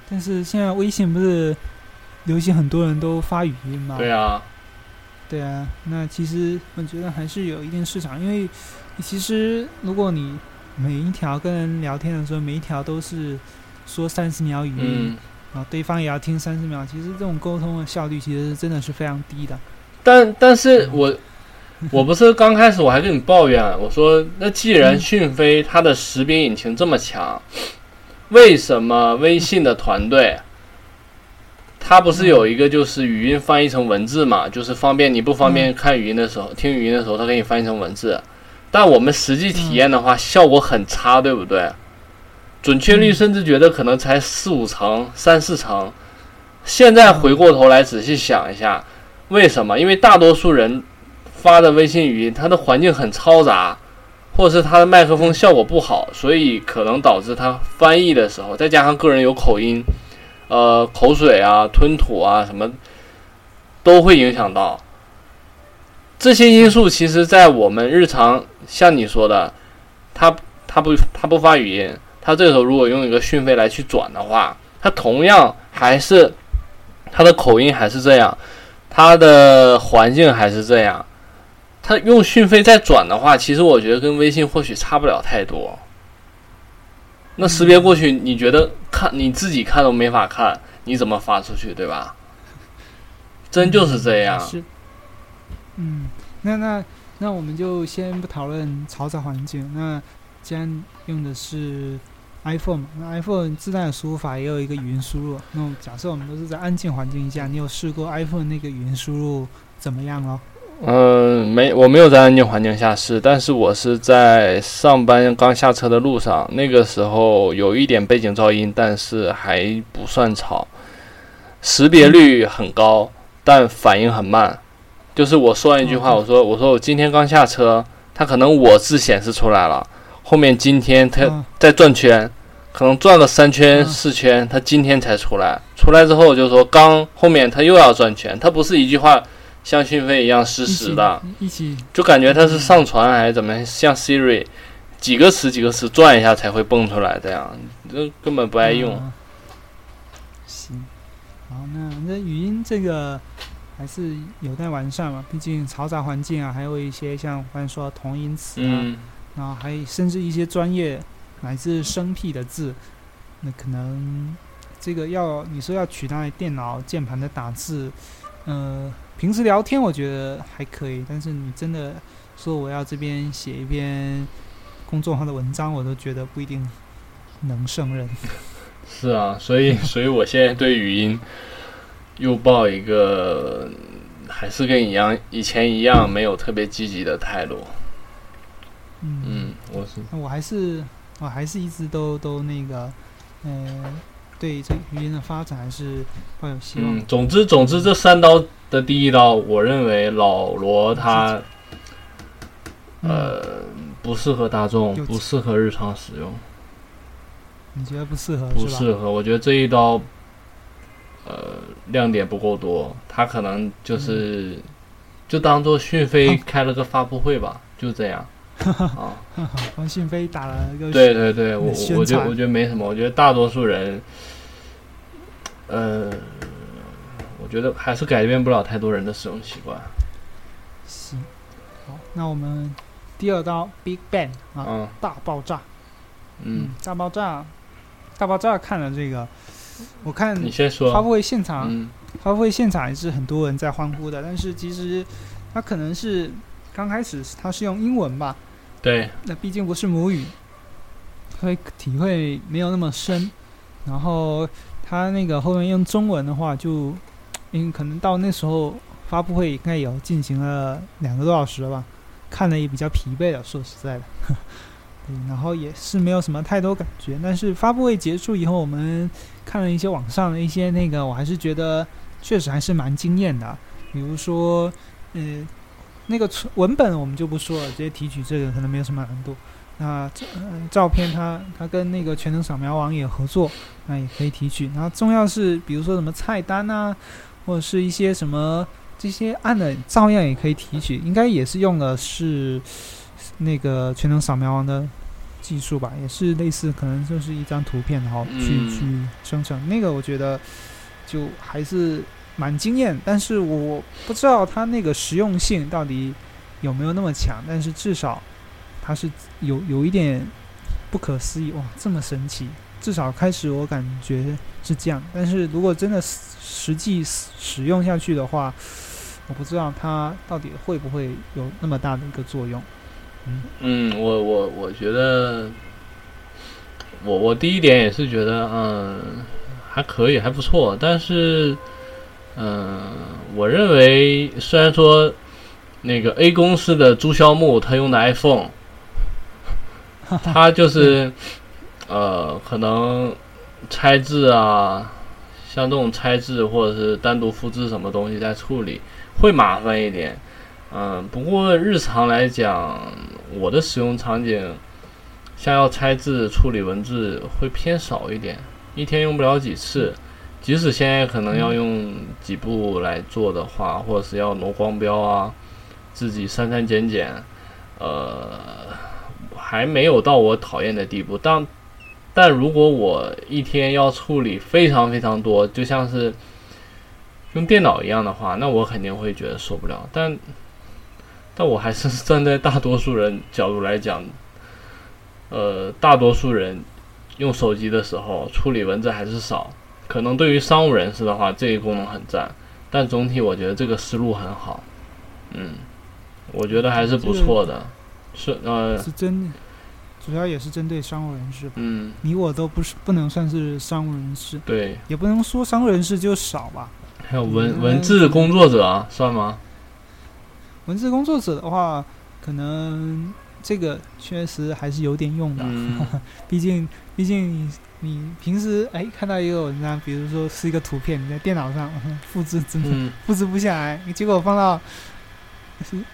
但是现在微信不是流行很多人都发语音吗？对啊，对啊，那其实我觉得还是有一定市场，因为其实如果你每一条跟人聊天的时候，每一条都是说三十秒语音，嗯。然后对方也要听三十秒，其实这种沟通的效率其实真的是非常低的。但但是我我不是刚开始我还跟你抱怨，我说那既然讯飞它的识别引擎这么强，为什么微信的团队它不是有一个就是语音翻译成文字嘛？就是方便你不方便看语音的时候，听语音的时候，它给你翻译成文字。但我们实际体验的话，效果很差，对不对？准确率甚至觉得可能才四五成、三四成。现在回过头来仔细想一下，为什么？因为大多数人发的微信语音，它的环境很嘈杂，或者是它的麦克风效果不好，所以可能导致它翻译的时候，再加上个人有口音，呃，口水啊、吞吐啊什么，都会影响到。这些因素其实，在我们日常，像你说的，他他不他不发语音，他这个时候如果用一个讯飞来去转的话，他同样还是他的口音还是这样，他的环境还是这样。他用讯飞再转的话，其实我觉得跟微信或许差不了太多。那识别过去，你觉得看你自己看都没法看，你怎么发出去，对吧？真就是这样。嗯，那那那我们就先不讨论嘈杂环境。那既然用的是 iPhone 嘛，那 iPhone 自带的输入法也有一个语音输入。那假设我们都是在安静环境下，你有试过 iPhone 那个语音输入怎么样咯？嗯，没，我没有在安静环境下试，但是我是在上班刚下车的路上，那个时候有一点背景噪音，但是还不算吵，识别率很高，但反应很慢。就是我说完一句话，我说我说我今天刚下车，它可能我字显示出来了，后面今天它嗯。在转圈，可能转了三圈嗯。四圈，他今天才出来。出来之后就说刚后面他又要转圈，他不是一句话像讯飞一样实时的，一起就感觉他是上传还是怎么像 Siri 几个词几个词转一下才会蹦出来，这样这根本不爱用。嗯。行，好，那那语音这个还是有待完善嘛，毕竟嘈杂环境啊，还有一些像刚才说同音词啊，嗯，然后还甚至一些专业乃至生僻的字，那可能这个要你说要取代电脑键盘的打字，呃，平时聊天我觉得还可以，但是你真的说我要这边写一篇公众号的文章，我都觉得不一定能胜任。[laughs] 是啊，所以所以我现在对语音又抱一个还是跟一样以前一样没有特别积极的态度。嗯，嗯，我是那我还是我还是一直都都那个，呃，对这语音的发展还是抱有希望总之总之这三刀的第一刀，我认为老罗他嗯，呃不适合大众，不适合日常使用。你觉得不适合不？适合。我觉得这一刀，呃，亮点不够多，他可能就是、就当做讯飞嗯开了个发布会吧，就这样。啊，[laughs] 帮讯飞打了个对对对，我我觉得我觉得没什么，我觉得大多数人，呃，我觉得还是改变不了太多人的使用习惯。行，好，那我们第二刀 Big Bang 啊，大爆炸，嗯，，大爆炸，大爆炸看了这个，我看你先说。发布会现场，发布会现场也是很多人在欢呼的，但是其实他可能是刚开始他是用英文吧，对，那毕竟不是母语，会体会没有那么深。然后他那个后面用中文的话就，因可能到那时候发布会应该有进行了两个多小时了吧，看了也比较疲惫了，说实在的。[laughs] 嗯，然后也是没有什么太多感觉。但是发布会结束以后，我们看了一些网上的一些那个，我还是觉得确实还是蛮惊艳的。比如说，呃，那个纯文本我们就不说了，直接提取这个可能没有什么难度。那这、呃、照片它它跟那个全能扫描网也合作，那也可以提取。然后重要是比如说什么菜单啊，或者是一些什么这些按的照样也可以提取，应该也是用的是那个全能扫描网的技术吧，也是类似可能就是一张图片然后去、去生成。那个我觉得就还是蛮惊艳，但是我不知道它那个实用性到底有没有那么强，但是至少它是有有一点不可思议哇，这么神奇。至少开始我感觉是这样，但是如果真的实际使用下去的话，我不知道它到底会不会有那么大的一个作用。嗯嗯，我我我觉得，我我第一点也是觉得，嗯，还可以，还不错。但是，嗯，我认为虽然说那个 A 公司的朱萧木他用的 iPhone，[laughs] 他就是呃，可能拆字啊，像这种拆字或者是单独复制什么东西在处理会麻烦一点。嗯，不过日常来讲，我的使用场景，像要拆字、处理文字会偏少一点，一天用不了几次。即使现在可能要用几步来做的话，或者是要挪光标啊，自己删删减减，呃，还没有到我讨厌的地步。但但如果我一天要处理非常非常多，就像是用电脑一样的话，那我肯定会觉得受不了。但但我还是 [laughs] 站在大多数人角度来讲，呃，大多数人用手机的时候处理文字还是少。可能对于商务人士的话，这一功能很赞，但总体我觉得这个思路很好。嗯，我觉得还是不错的。是呃，是针，主要也是针对商务人士吧。嗯，你我都不是不能算是商务人士，对，也不能说商务人士就少吧。还有文嗯文字工作者啊，算吗？文字工作者的话，可能这个确实还是有点用的。嗯 [laughs] 毕竟，毕竟你你平时哎看到一个文章，比如说是一个图片，你在电脑上 [laughs] 复制真的嗯，复制不下来，结果放到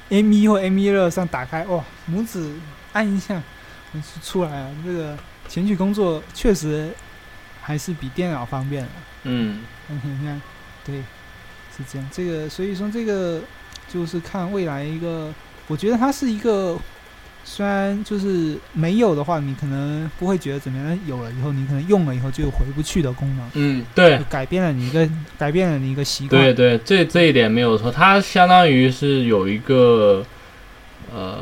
M 一或 M 一二上打开，哇，拇指按一下就出来了。这个前取工作确实还是比电脑方便了。嗯，嗯，你看，对，是这样。这个所以说这个就是看未来一个，我觉得它是一个，虽然就是没有的话，你可能不会觉得怎么样，但有了以后，你可能用了以后就有回不去的功能，嗯，对，改变了你一个改变了你一个习惯。对对，这这一点没有错，它相当于是有一个，呃，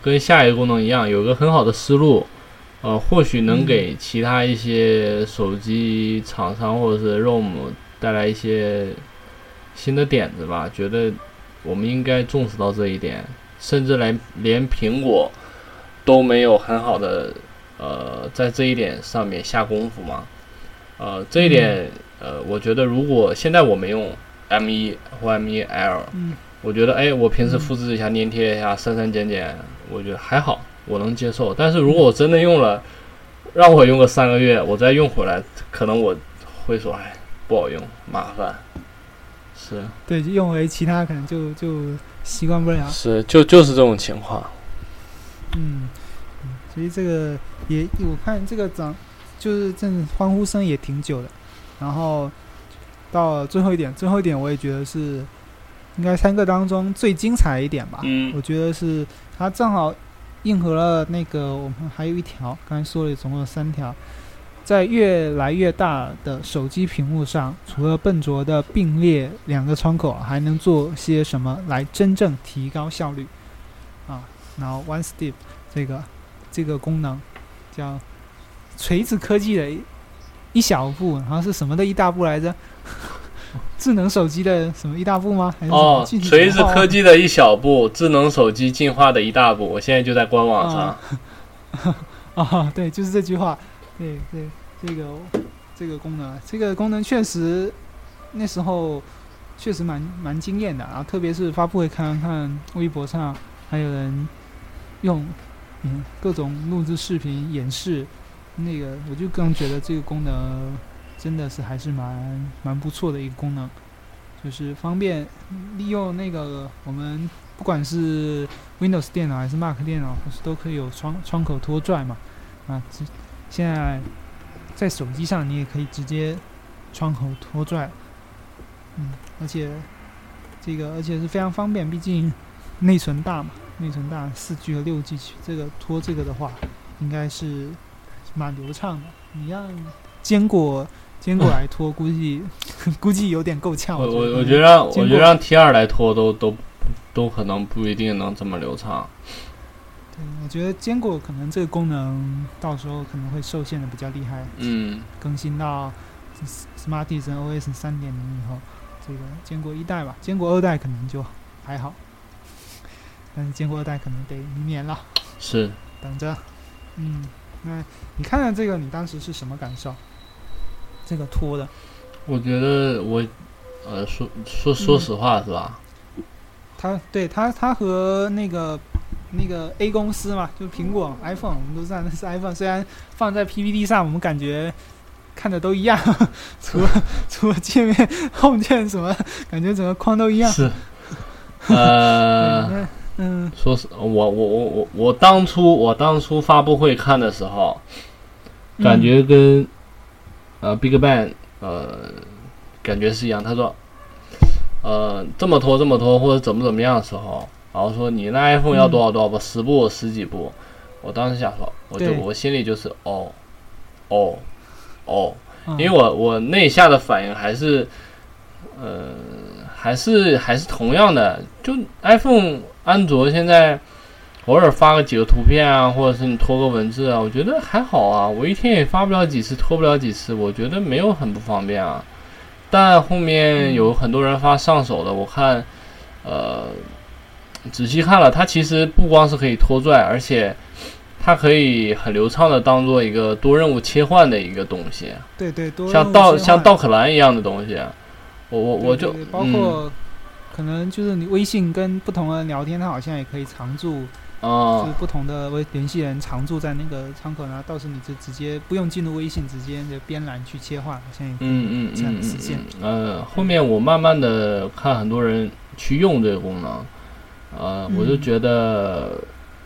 跟下一个功能一样，有一个很好的思路，呃，或许能给其他一些手机厂商或者是 ROM 带来一些新的点子吧。觉得我们应该重视到这一点，甚至连连苹果都没有很好的呃在这一点上面下功夫嘛。呃，这一点呃，我觉得如果现在我没用 M 一或 M 一 L，嗯我觉得哎，我平时复制一下、粘贴一下、删删减减，我觉得还好，我能接受。但是如果我真的用了，让我用个三个月，我再用回来，可能我会说，哎，不好用，麻烦。是对，就用为其他可能就就习惯不了。是，就就是这种情况。嗯，嗯所以这个也我看这个涨，就是正欢呼声也挺久的。然后到最后一点，最后一点我也觉得是应该三个当中最精彩一点吧。嗯我觉得是它正好应和了那个我们还有一条，刚才说了总共有三条，在越来越大的手机屏幕上，除了笨拙的并列两个窗口，还能做些什么来真正提高效率？啊，然后 One Step 这个这个功能叫锤子科技的一一小步，然后是什么的一大步来着？[laughs] 智能手机的什么一大步吗？还是什么锤子科技的一小步，智能手机进化的一大步。我现在就在官网上。啊，[laughs] 对，就是这句话，对对，这个这个功能，这个功能确实那时候确实蛮蛮惊艳的，然后特别是发布会看看微博上还有人用嗯各种录制视频演示，那个我就更觉得这个功能真的是还是蛮蛮不错的一个功能，就是方便利用那个我们不管是 Windows 电脑还是 Mac 电脑，不是都可以有窗窗口拖拽嘛？啊，这现在在手机上你也可以直接窗口拖拽，嗯，而且这个而且是非常方便，毕竟内存大嘛，内存大，四 G 和六 G 这个拖这个的话，应该是蛮流畅的。你让坚果坚果 [laughs] 来拖，估计估计有点够呛。我我我觉得让我觉得让 T 二来拖都都都可能不一定能这么流畅。对，我觉得坚果可能这个功能到时候可能会受限的比较厉害。嗯，更新到 Smartisan OS 三点零以后，这个坚果一代吧，坚果二代可能就还好，但是坚果二代可能得明年了，是。等着。嗯，那你看了这个，你当时是什么感受？这个拖的，我觉得我，呃，说说说实话是吧？他对他他和那个那个 A 公司嘛，就是苹果 iPhone，我们都知道那是 iPhone，虽然放在 PPT 上，我们感觉看的都一样，[laughs] 除了除了界面、Home 键什么，感觉整个框都一样。是。呃，[laughs] 那嗯说是，我我我我我当初我当初发布会看的时候，感觉跟、呃 Big Bang 呃感觉是一样。他说，呃这么拖这么拖或者怎么怎么样的时候，然后说你那 iPhone 要多少多少步，十步十几步。我当时想说，我就我心里就是哦哦哦，嗯因为我我内下的反应还是，呃，还是还是同样的，就 iPhone、安卓现在偶尔发个几个图片啊，或者是你拖个文字啊，我觉得还好啊。我一天也发不了几次，拖不了几次，我觉得没有很不方便啊。但后面有很多人发上手的，我看，呃，仔细看了，它其实不光是可以拖拽，而且它可以很流畅的当做一个多任务切换的一个东西。对对，多像任务切换稻像道可兰一样的东西，我我我就嗯括可能就是你微信跟不同的人聊天，它好像也可以常驻，就啊是不同的微联系人常驻在那个窗口，然后到时候你就直接不用进入微信，直接的边栏去切换，好像也可以嗯嗯这样嗯实现。嗯呃，后面我慢慢的看很多人去用这个功能，呃，我就嗯觉得，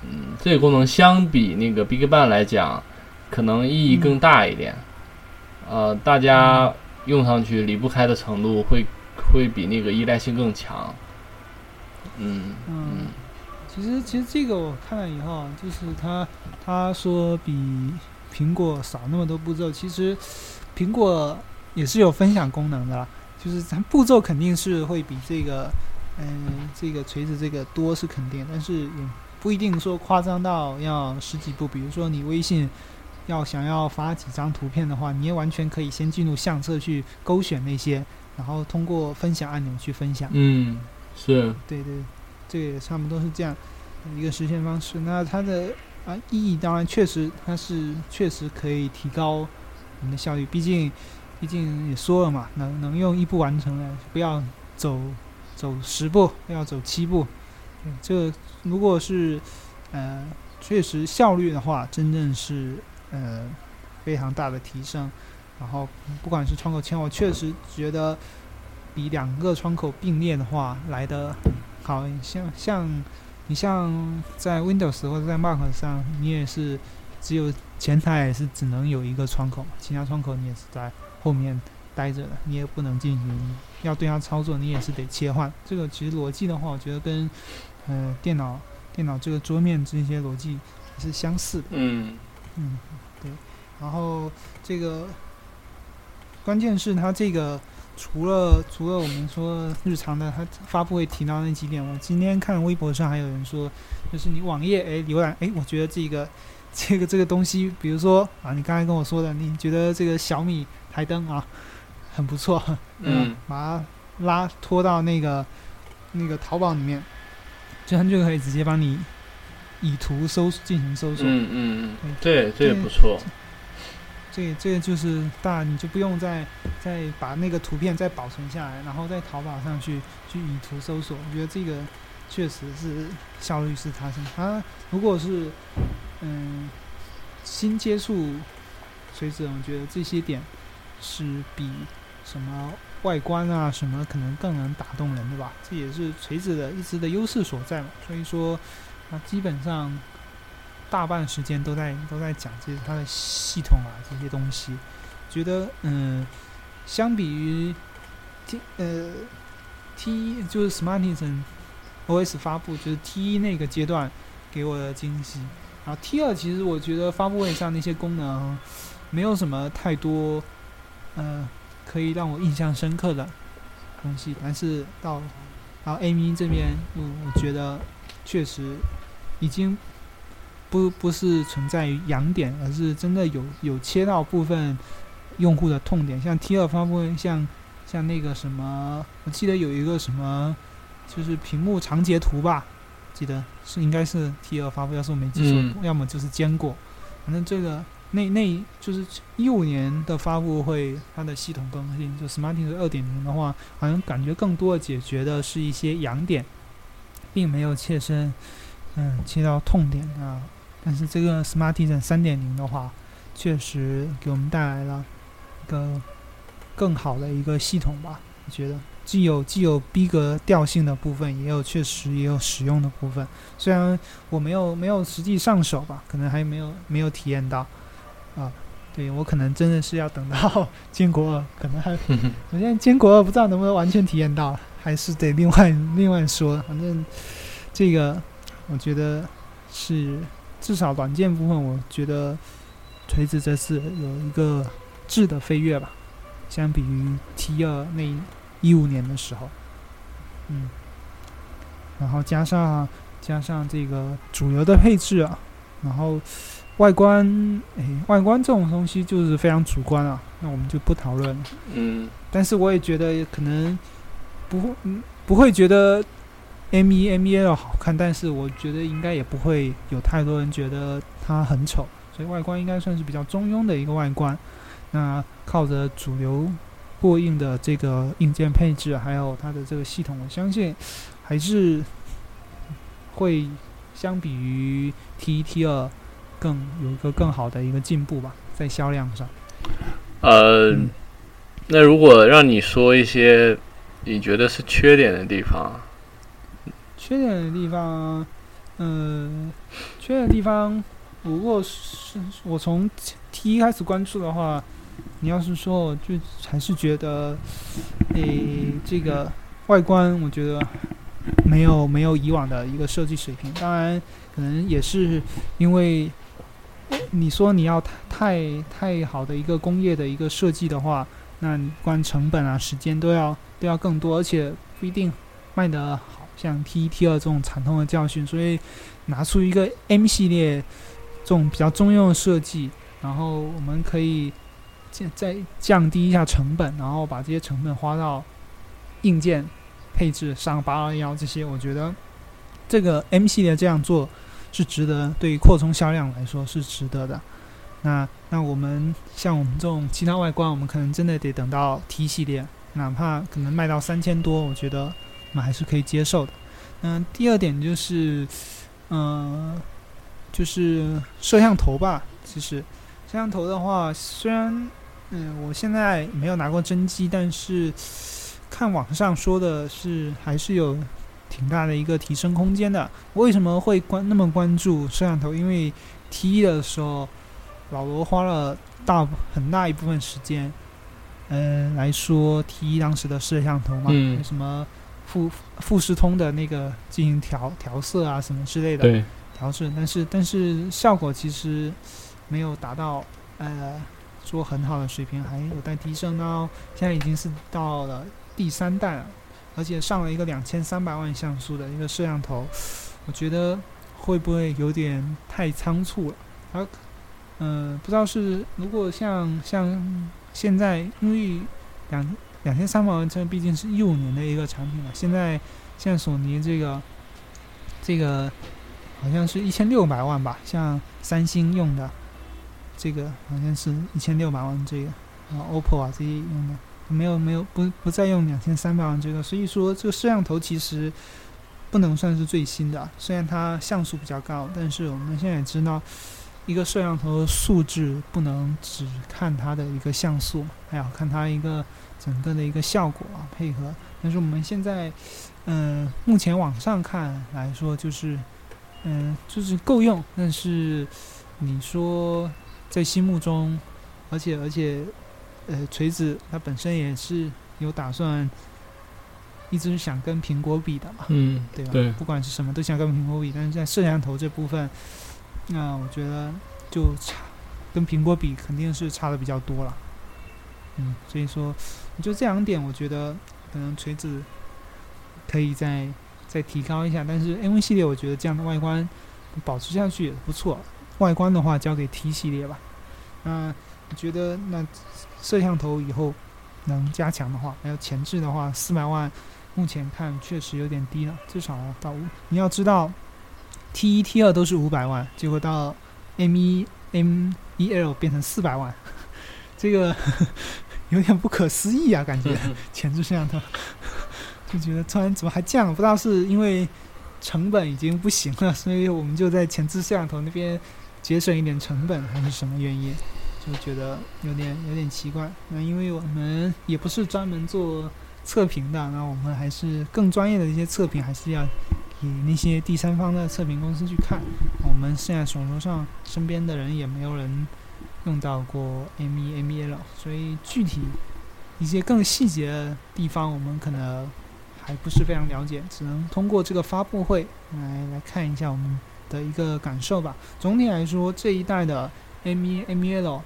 嗯，这个功能相比那个 Big Bang 来讲，可能意义更大一点，呃，大家用上去离不开的程度会会比那个依赖性更强，嗯嗯嗯，其实其实这个我看了以后，就是他他说比苹果少那么多步骤，其实苹果也是有分享功能的啦，就是咱步骤肯定是会比这个嗯、这个锤子这个多是肯定，但是也不一定说夸张到要十几步，比如说你微信要想要发几张图片的话，你也完全可以先进入相册去勾选那些，然后通过分享按钮去分享。嗯，是，对对，这个也差不多是这样一个实现方式。那它的啊意义当然确实它是确实可以提高我们的效率，毕竟毕竟也说了嘛，能能用一步完成的，不要走走十步，要走七步。对这个如果是呃确实效率的话，真正是呃非常大的提升。然后不管是窗口签，我确实觉得比两个窗口并列的话来的好。像像你像在 Windows 或者在 Mac 上，你也是只有前台也是只能有一个窗口嘛，其他窗口你也是在后面待着的，你也不能进行要对它操作，你也是得切换。这个其实逻辑的话，我觉得跟呃电脑电脑这个桌面这些逻辑是相似的。嗯嗯，对。然后这个关键是它这个除了除了我们说日常的，它发布会提到那几点，我今天看微博上还有人说，就是你网页哎浏览哎，我觉得这个 [laughs] 这个这个东西，比如说啊，你刚才跟我说的，你觉得这个小米台灯啊很不错，嗯，把它拉拖到那个那个淘宝里面，这样就可以直接帮你以图搜进行搜索。嗯嗯嗯，对这也不错。这这就是大，你就不用再再把那个图片再保存下来，然后在淘宝上去去以图搜索。我觉得这个确实是效率是它升。它如果是嗯新接触锤子，我觉得这些点是比什么外观啊什么可能更能打动人的吧。这也是锤子的一直的优势所在嘛。所以说，它基本上。大半时间都在都在讲这些它的系统啊这些东西，觉得嗯，相比于 T 呃 T 一就是 Smartisan OS 发布就是 T 一那个阶段给我的惊喜，然后 T 二其实我觉得发布会上那些功能没有什么太多呃可以让我印象深刻的东西，但是到然后 A M 这边我我觉得确实已经。不不是存在于痒点，而是真的有有切到部分用户的痛点。像 T 二发布会，像像那个什么，我记得有一个什么，就是屏幕长截图吧，记得是应该是 T 二发布，要是我没记错，要么就是坚果。反正这个那那就是一五年的发布会，它的系统更新，就 Smarting 二点零的话，好像感觉更多的解决的是一些痒点，并没有切身嗯切到痛点啊。但是这个 Smartisan 三点零的话，确实给我们带来了一个更好的一个系统吧。我觉得既有既有逼格调性的部分，也有确实也有实用的部分。虽然我没有没有实际上手吧，可能还没有没有体验到啊。对我可能真的是要等到坚果二，可能还 [laughs] 我现在坚果二不知道能不能完全体验到，还是得另外另外说。反正这个我觉得是。至少软件部分，我觉得锤子这次有一个质的飞跃吧，相比于 T 二那一五年的时候，嗯，然后加上加上这个主流的配置啊，然后外观，哎，外观这种东西就是非常主观啊，那我们就不讨论了。嗯，但是我也觉得可能不会，不会觉得。M 一 M 一 L 好看，但是我觉得应该也不会有太多人觉得它很丑，所以外观应该算是比较中庸的一个外观。那靠着主流过硬的这个硬件配置，还有它的这个系统，我相信还是会相比于 T 一 T 二更有一个更好的一个进步吧，在销量上。呃，那如果让你说一些你觉得是缺点的地方。缺点的地方，嗯，缺点的地方，如果是我从 T 一开始关注的话，你要是说，就还是觉得，诶，这个外观，我觉得没有没有以往的一个设计水平。当然，可能也是因为你说你要太太好的一个工业的一个设计的话，那关成本啊、时间都要都要更多，而且不一定卖得好。像 T 一 T 二这种惨痛的教训，所以拿出一个 M 系列这种比较中庸的设计，然后我们可以降再降低一下成本，然后把这些成本花到硬件配置上，八二幺这些，我觉得这个 M 系列这样做是值得，对于扩充销量来说是值得的。那那我们像我们这种其他外观，我们可能真的得等到 T 系列，哪怕可能卖到三千多，我觉得我们还是可以接受的。嗯，第二点就是，嗯、就是摄像头吧。其实摄像头的话，虽然嗯我现在没有拿过真机，但是看网上说的是还是有挺大的一个提升空间的。为什么会关那么关注摄像头？因为 T 一的时候，老罗花了大很大一部分时间，嗯、来说 T 一当时的摄像头嘛，嗯什么富富士通的那个进行调调色啊什么之类的对，调试，但是但是效果其实没有达到呃说很好的水平，还有待提升到现在已经是到了第三代了，而且上了一个两千三百万像素的一个摄像头，我觉得会不会有点太仓促了？而嗯、不知道是如果像像现在因为两两千三百万这毕竟是一五年的一个产品了，现在现在索尼这个这个好像是一千六百万吧，像三星用的这个好像是一千六百万这个，然后 OPPO 啊这些用的没有没有不不再用两千三百万这个，所以说这个摄像头其实不能算是最新的，虽然它像素比较高，但是我们现在也知道。一个摄像头的素质不能只看它的一个像素，还要看它一个整个的一个效果啊配合。但是我们现在，嗯、目前网上看来说，就是，嗯、就是够用。但是你说在心目中，而且而且，呃，锤子它本身也是有打算，一直想跟苹果比的嘛，嗯，对吧？对不管是什么都想跟苹果比，但是在摄像头这部分，那、我觉得就差跟苹果比肯定是差的比较多了。嗯，所以说就这两点，我觉得可能锤子可以再再提高一下。但是 M V 系列，我觉得这样的外观保持下去也不错。外观的话交给 T 系列吧。那我觉得那摄像头以后能加强的话，还有前置的话，四百万目前看确实有点低了，至少到五。你要知道，T 一、T 二都是五百万，结果到 M 一、M 一 L 变成四百万，[laughs] 这个有点不可思议啊，感觉 [laughs] 前置摄像头就觉得突然怎么还降了？不知道是因为成本已经不行了，所以我们就在前置摄像头那边节省一点成本，还是什么原因？就觉得有点有点奇怪。那因为我们也不是专门做测评的，那我们还是更专业的一些测评，还是要给那些第三方的测评公司去看。我们现在手头上身边的人也没有人用到过 M 1 M 1 L，所以具体一些更细节的地方，我们可能还不是非常了解，只能通过这个发布会来来看一下我们的一个感受吧。总体来说，这一代的 M 1 M 1 L，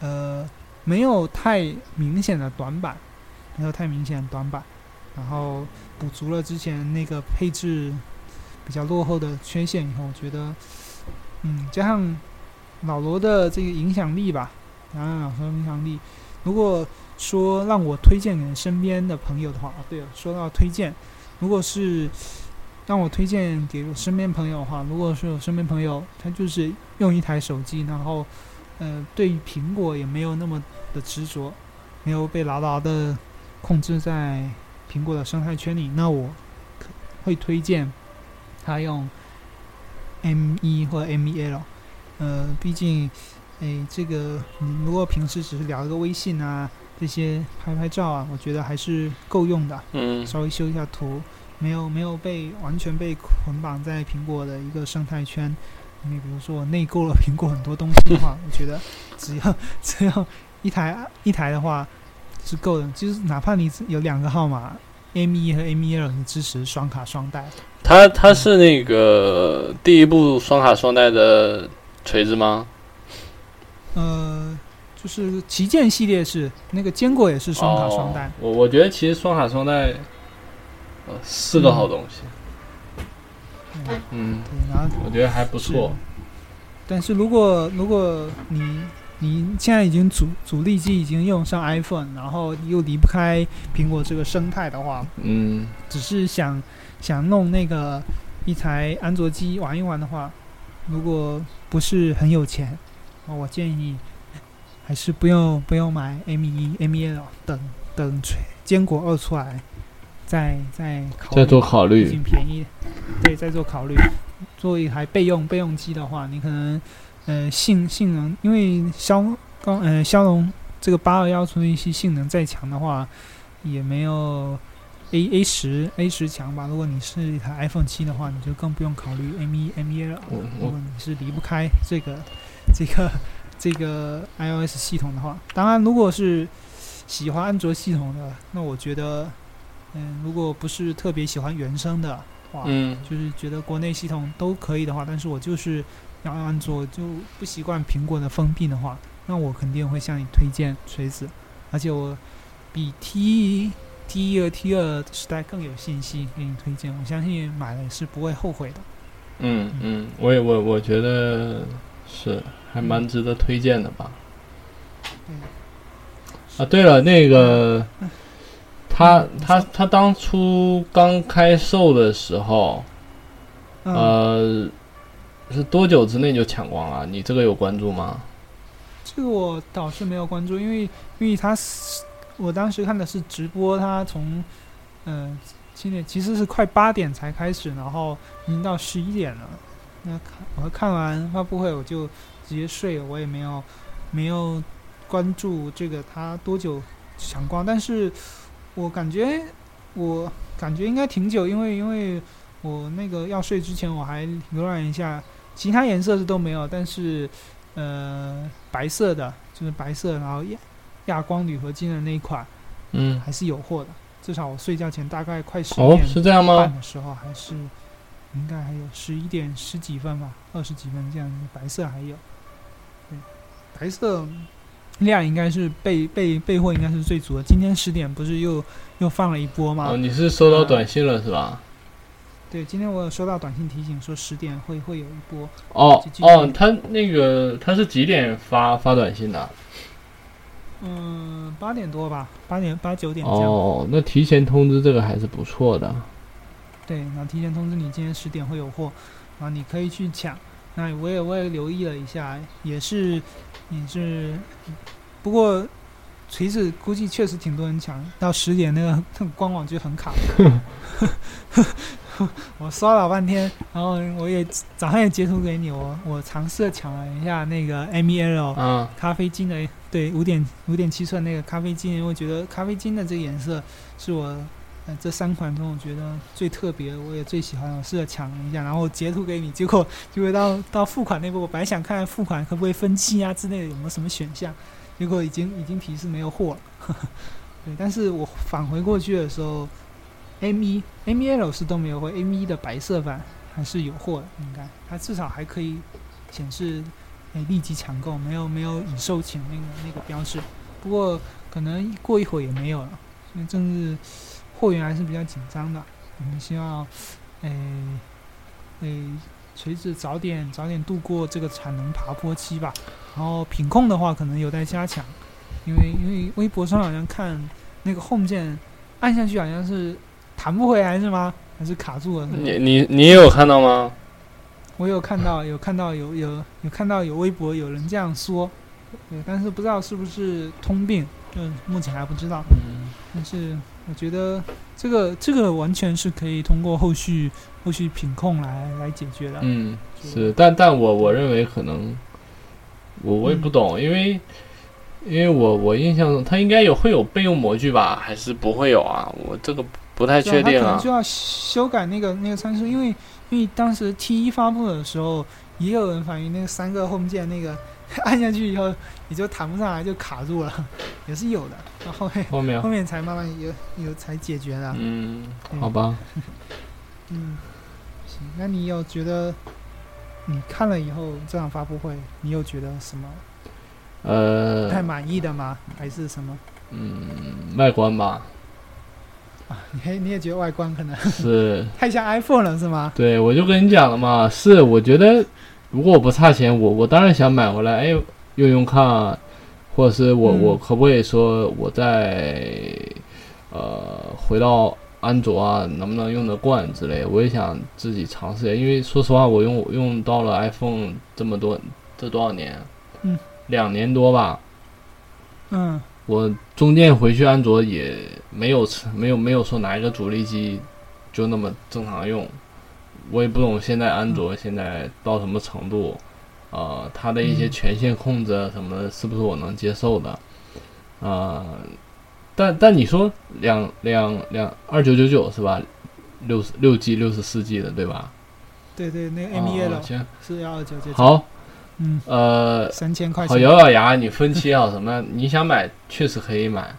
呃，没有太明显的短板，没有太明显的短板，然后补足了之前那个配置比较落后的缺陷以后，我觉得，嗯，加上老罗的这个影响力吧，加上老罗影响力，如果说让我推荐给身边的朋友的话，啊，对了，说到推荐，如果是让我推荐给我身边朋友的话，如果是我身边朋友他就是用一台手机，然后呃对于苹果也没有那么的执着，没有被牢牢的控制在苹果的生态圈里，那我会推荐他用 M 一或 M 一 L，呃，毕竟，哎，这个你如果平时只是聊一个微信啊，这些拍拍照啊，我觉得还是够用的。嗯，稍微修一下图，没有没有被完全被捆绑在苹果的一个生态圈。你比如说我内购了苹果很多东西的话，[laughs] 我觉得只要只要一台一台的话是够的，就是哪怕你有两个号码，M 一和 M 一二你支持双卡双待，它它是那个第一部双卡双待的锤子吗？呃，就是旗舰系列是那个坚果也是双卡双待哦，我我觉得其实双卡双待，呃，是个好东西。嗯嗯，对，然后我觉得还不错。但是如果如果你你现在已经主主力机已经用上 iPhone，然后又离不开苹果这个生态的话，嗯，只是想想弄那个一台安卓机玩一玩的话，如果不是很有钱，哦我建议还是不用不用买 M 一 M 一 L，等等坚果二出来，再再考虑再做考毕虑竟，便宜，对，再做考虑。做一台备用备用机的话，你可能呃性性能，因为骁刚呃骁龙这个八二幺处理器性能再强的话，也没有 A A 十 A 十强吧。如果你是一台 iPhone 七的话，你就更不用考虑 M 一 M 一我如果你是离不开这个这个这个 iOS 系统的话，当然如果是喜欢安卓系统的，那我觉得，嗯，如果不是特别喜欢原生的话，嗯。就是觉得国内系统都可以的话，但是我就是要安卓，就不习惯苹果的封闭的话，那我肯定会向你推荐锤子，而且我比 T T 一和 T 二时代更有信心给你推荐，我相信买了是不会后悔的。嗯嗯，我也我我觉得是还蛮值得推荐的吧。嗯啊，对了，那个他他他当初刚开售的时候，嗯，呃，是多久之内就抢光了？你这个有关注吗？这个我倒是没有关注，因为因为他是我当时看的是直播，他从嗯七点其实是快八点才开始，然后已经到十一点了。那看我看完发布会我就直接睡了，我也没有没有关注这个他多久抢光，但是我感觉我感觉应该挺久，因为因为我那个要睡之前我还浏览一下，其他颜色是都没有，但是呃白色的就是白色，然后亚亚光铝合金的那一款嗯，还是有货的，至少我睡觉前大概快十哦，点是这样吗？半的时候还是应该还有十一点十几分吧，二十几分这样，白色还有，对，白色量应该是备备备货应该是最足的。今天十点不是又又放了一波吗？哦，你是收到短信了是吧？对，今天我有收到短信提醒说十点会会有一波，哦哦，他那个他是几点发发短信的？嗯，八点多吧，八点八九点这样。哦，那提前通知这个还是不错的。对，那提前通知你今天十点会有货，然后你可以去抢。那我也我也留意了一下，也是也是，不过锤子估计确实挺多人抢，到十点那个 [laughs] 那个官网就很卡。[laughs] [laughs] 我刷老半天，然后我也早上也截图给你，我我尝试地抢了一下那个 MEL 嗯，咖啡金的，对，五点五点七寸那个咖啡金，因为我觉得咖啡金的这个颜色是我呃这三款中我觉得最特别，我也最喜欢，我试着抢了一下，然后截图给你，结果结果到到付款那步，我本来想看看付款可不可以分期啊之类的有没有什么选项，结果已经已经提示没有货了。[laughs] 对，但是我返回过去的时候，M 一 M 一 L 是都没有货，M 一的白色版还是有货的，应该它至少还可以显示诶立即抢购，没有没有已售罄那个那个标志。不过可能过一会儿也没有了，因为正是货源还是比较紧张的。我们希望诶诶锤子早点早点度过这个产能爬坡期吧。然后品控的话可能有待加强，因为因为微博上好像看那个 Home 键按下去好像是弹不回来是吗？还是卡住了？你你你也有看到吗？我有看到，有看到有有有看到有微博有人这样说，对，但是不知道是不是通病，嗯目前还不知道。嗯但是我觉得这个这个完全是可以通过后续后续品控来来解决的。嗯，是，但但我我认为可能，我我也不懂，因为因为我我印象中它应该有会有备用模具吧，还是不会有啊？我这个不太确定啊他可能就。要修改那个那个参数，因为因为当时 T 一发布的时候，也有人反映那个三个 Home 键那个 [laughs] 按下去以后也就弹不上来，就卡住了，[laughs] 也是有的。然后后面后面后面才慢慢有有才解决的。嗯，嗯好吧，[laughs] 嗯，行，那你有觉得你看了以后这场发布会，你有觉得什么不太呃，满意的吗？还是什么？嗯，外观吧，你还你也觉得外观可能是，[laughs] 太像 iPhone 了是吗？对我就跟你讲了嘛，是，我觉得如果我不差钱，我我当然想买回来，哎，用用看，或者是我、嗯我可不可以说我在呃回到安卓啊，能不能用得惯之类，我也想自己尝试一下。因为说实话，我用用到了 iPhone 这么多，这多少年？嗯，两年多吧。嗯我中间回去安卓也没有没有没有说哪一个主力机就那么正常用，我也不懂现在安卓现在到什么程度，呃，它的一些嗯权限控制啊什么的，是不是我能接受的？啊、但但你说两两两二九九九是吧？六十六 G 六十四 G 的对吧？对对，那个哦 MEL 行，是幺二九九，，好，嗯，呃，好，三千块钱，咬咬牙，你分期啊什么？[laughs] 你想买确实可以买，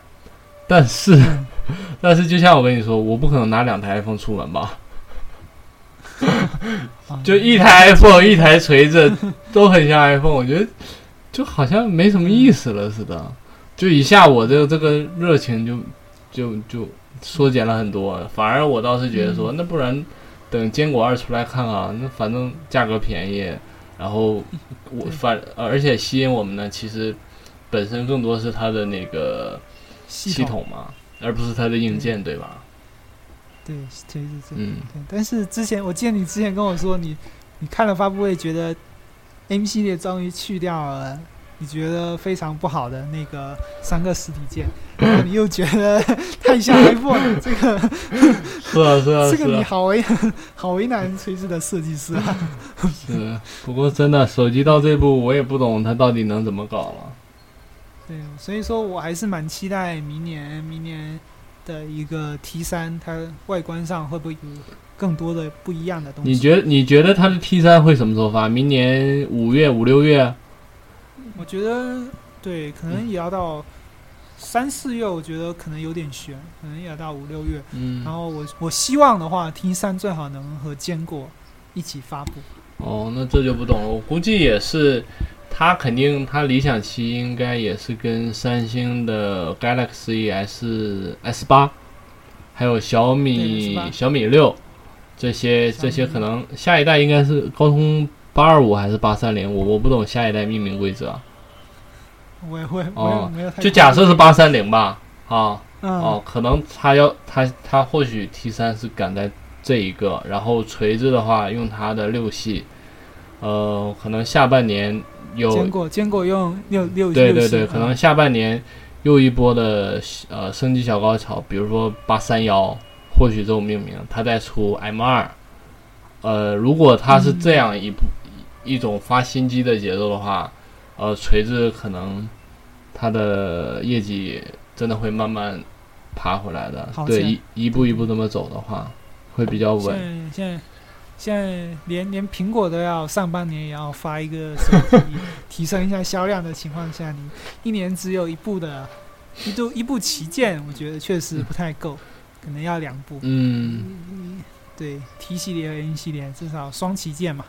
但是，嗯 [laughs] 但是就像我跟你说，我不可能拿两台 iPhone 出门吧？啊 [laughs] 就一台 iPhone，一台锤子，都很像 iPhone，我觉得就好像没什么意思了似的。就一下我这这个热情就就就缩减了很多，反而我倒是觉得说，那不然等坚果二出来看看，那反正价格便宜，然后我对反而且吸引我们呢，其实本身更多是它的那个系系统嘛，而不是它的硬件，对吧？对，对对对。嗯，对，但是之前我记得你之前跟我说你你看了发布会，觉得 M 系列终于去掉了你觉得非常不好的那个三个实体键，然后你又觉得 [laughs] 太像 iPhone 了，这个是啊是啊这是啊，个你好为好为难锤子的设计师啊。[laughs] 是。不过真的手机到这步，我也不懂它到底能怎么搞了。对，所以说我还是蛮期待明年明年的一个 T 三，它外观上会不会有更多的不一样的东西？你觉得你觉得它的 T 三会什么时候发？明年五月五六月？我觉得对，可能也要到三四月，我觉得可能有点悬，可能也要到五六月。嗯然，后我我希望的话，T 三最好能和坚果一起发布。哦，那这就不懂了。我估计也是，它肯定它理想期应该也是跟三星的 Galaxy S S 八，还有小米小米六这些这些可能下一代应该是高通八二五还是八三零，我我不懂下一代命名规则。我也会，我哦没有就假设是八三零吧，啊。嗯哦，可能他要他他或许 T 三是赶在这一个，然后锤子的话用它的六系，呃，可能下半年有坚果坚果用六六对对对，可嗯能下半年又一波的呃升级小高潮，比如说八三幺，或许这种命名，他再出 M 二，呃，如果它是这样一部、一种发新机的节奏的话，呃，锤子可能它的业绩真的会慢慢爬回来的，对，一一步一步这么走的话，会比较稳。现在现在连连苹果都要上半年也要发一个手机，[laughs] 提升一下销量的情况下，你一年只有一部的，一部一部旗舰，我觉得确实不太够，可能要两部。嗯，对 T 系列和 N 系列至少双旗舰嘛，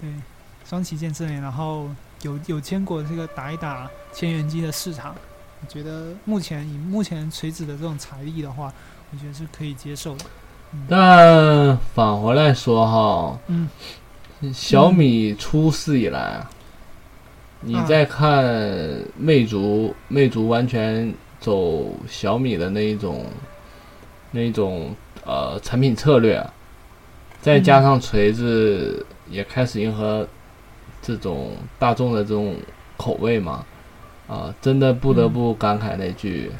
对，双旗舰这里，然后有有坚果这个打一打千元机的市场，我觉得目前以目前锤子的这种财力的话，我觉得是可以接受的。但反回来说哈，嗯，小米出世以来啊，你啊再看魅族，魅族完全走小米的那一种那一种呃产品策略啊，再加上锤子也开始迎合这种大众的这种口味嘛，啊，真的不得不感慨那句，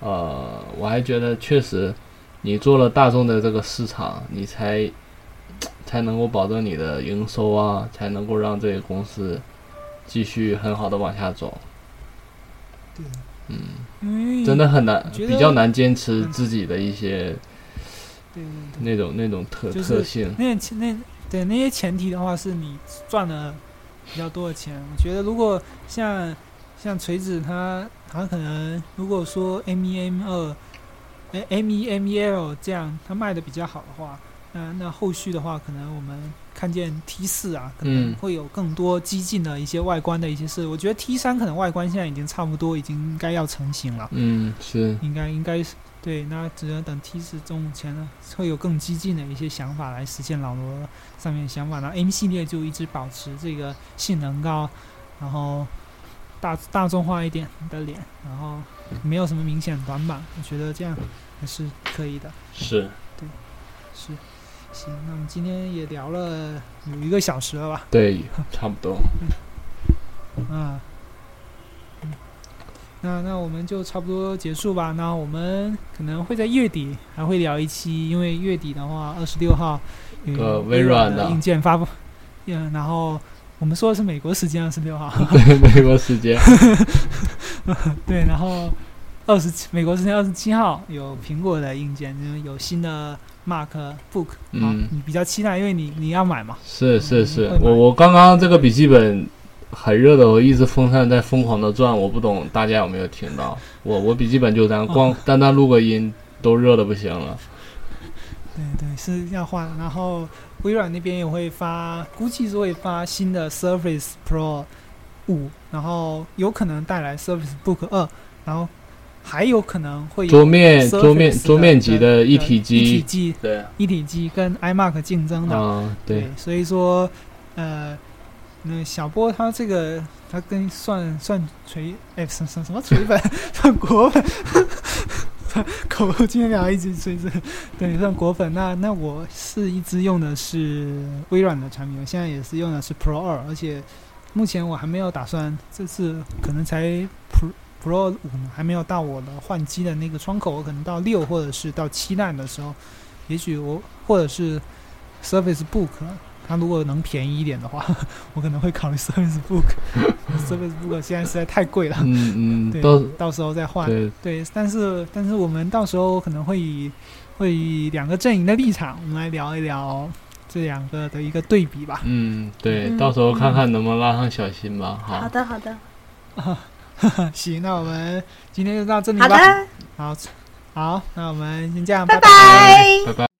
呃，我还觉得确实，你做了大众的这个市场，你才才能够保证你的营收啊，才能够让这个公司继续很好的往下走。对，嗯，真的很难比较难坚持嗯自己的一些那种那种特就是特性。对那些前提的话，是你赚了比较多的钱。我觉得如果像像锤子它它可能如果说 M 一 M 二，哎 M 一 M 一 L 这样它卖的比较好的话，那那后续的话，可能我们看见 T 四啊，可能嗯会有更多激进的一些外观的一些事。我觉得 T 三可能外观现在已经差不多，已经应该要成型了。嗯，是，应该应该是对，那只能等 T 十中前呢，会有更激进的一些想法来实现老罗上面的想法。那 M 系列就一直保持这个性能高，然后大大众化一点的脸，然后没有什么明显短板，我觉得这样还是可以的。是，对是，行，那我们今天也聊了有一个小时了吧？对，差不多。啊，嗯，那那我们就差不多结束吧。那我们可能会在月底还会聊一期，因为月底的话，二十六号有个微微软的的硬件发布，[laughs] 嗯，然后我们说的是美国时间二十六号，[laughs] 对，美国时间。[laughs] 对，然后二十七美国时间二十七号有苹果的硬件，有新的 Mac Book，好，嗯你比较期待，因为你你要买嘛，是是是我我刚刚这个笔记本很热的，我一直风扇在疯狂的转，我不懂大家有没有听到？我我笔记本就这样，光单单录个音都热的不行了。对对，是要换。然后微软那边也会发，估计是会发新的 Surface Pro 五，然后有可能带来 Surface Book 二，然后还有可能会有桌面桌面桌面级的一体机一体机，机对，一体机跟 iMac 竞争的。啊对，所以说，呃，那小波他这个他跟算算锤，哎，什什什么锤粉，[laughs] 算果粉，口今天聊一直锤子，对，算果粉。那那我是一直用的是微软的产品，我现在也是用的是 Pro 二，而且目前我还没有打算，这次可能才 Pro Pro 五，还没有到我的换机的那个窗口，我可能到六或者是到七代的时候，也许我或者是 Surface Book，它如果能便宜一点的话，[laughs] 我可能会考虑 Service Book。[laughs] Surface Book 现在实在太贵了，嗯嗯，[laughs] 对到，到时候再换。对对，但是但是我们到时候可能会以会以两个阵营的立场，我们来聊一聊这两个的一个对比吧。嗯对，嗯到时候看看能不能拉上小新吧。好，好的，好的，行，那我们今天就到这里好吧。的，好，好，那我们先这样，拜拜拜。拜拜。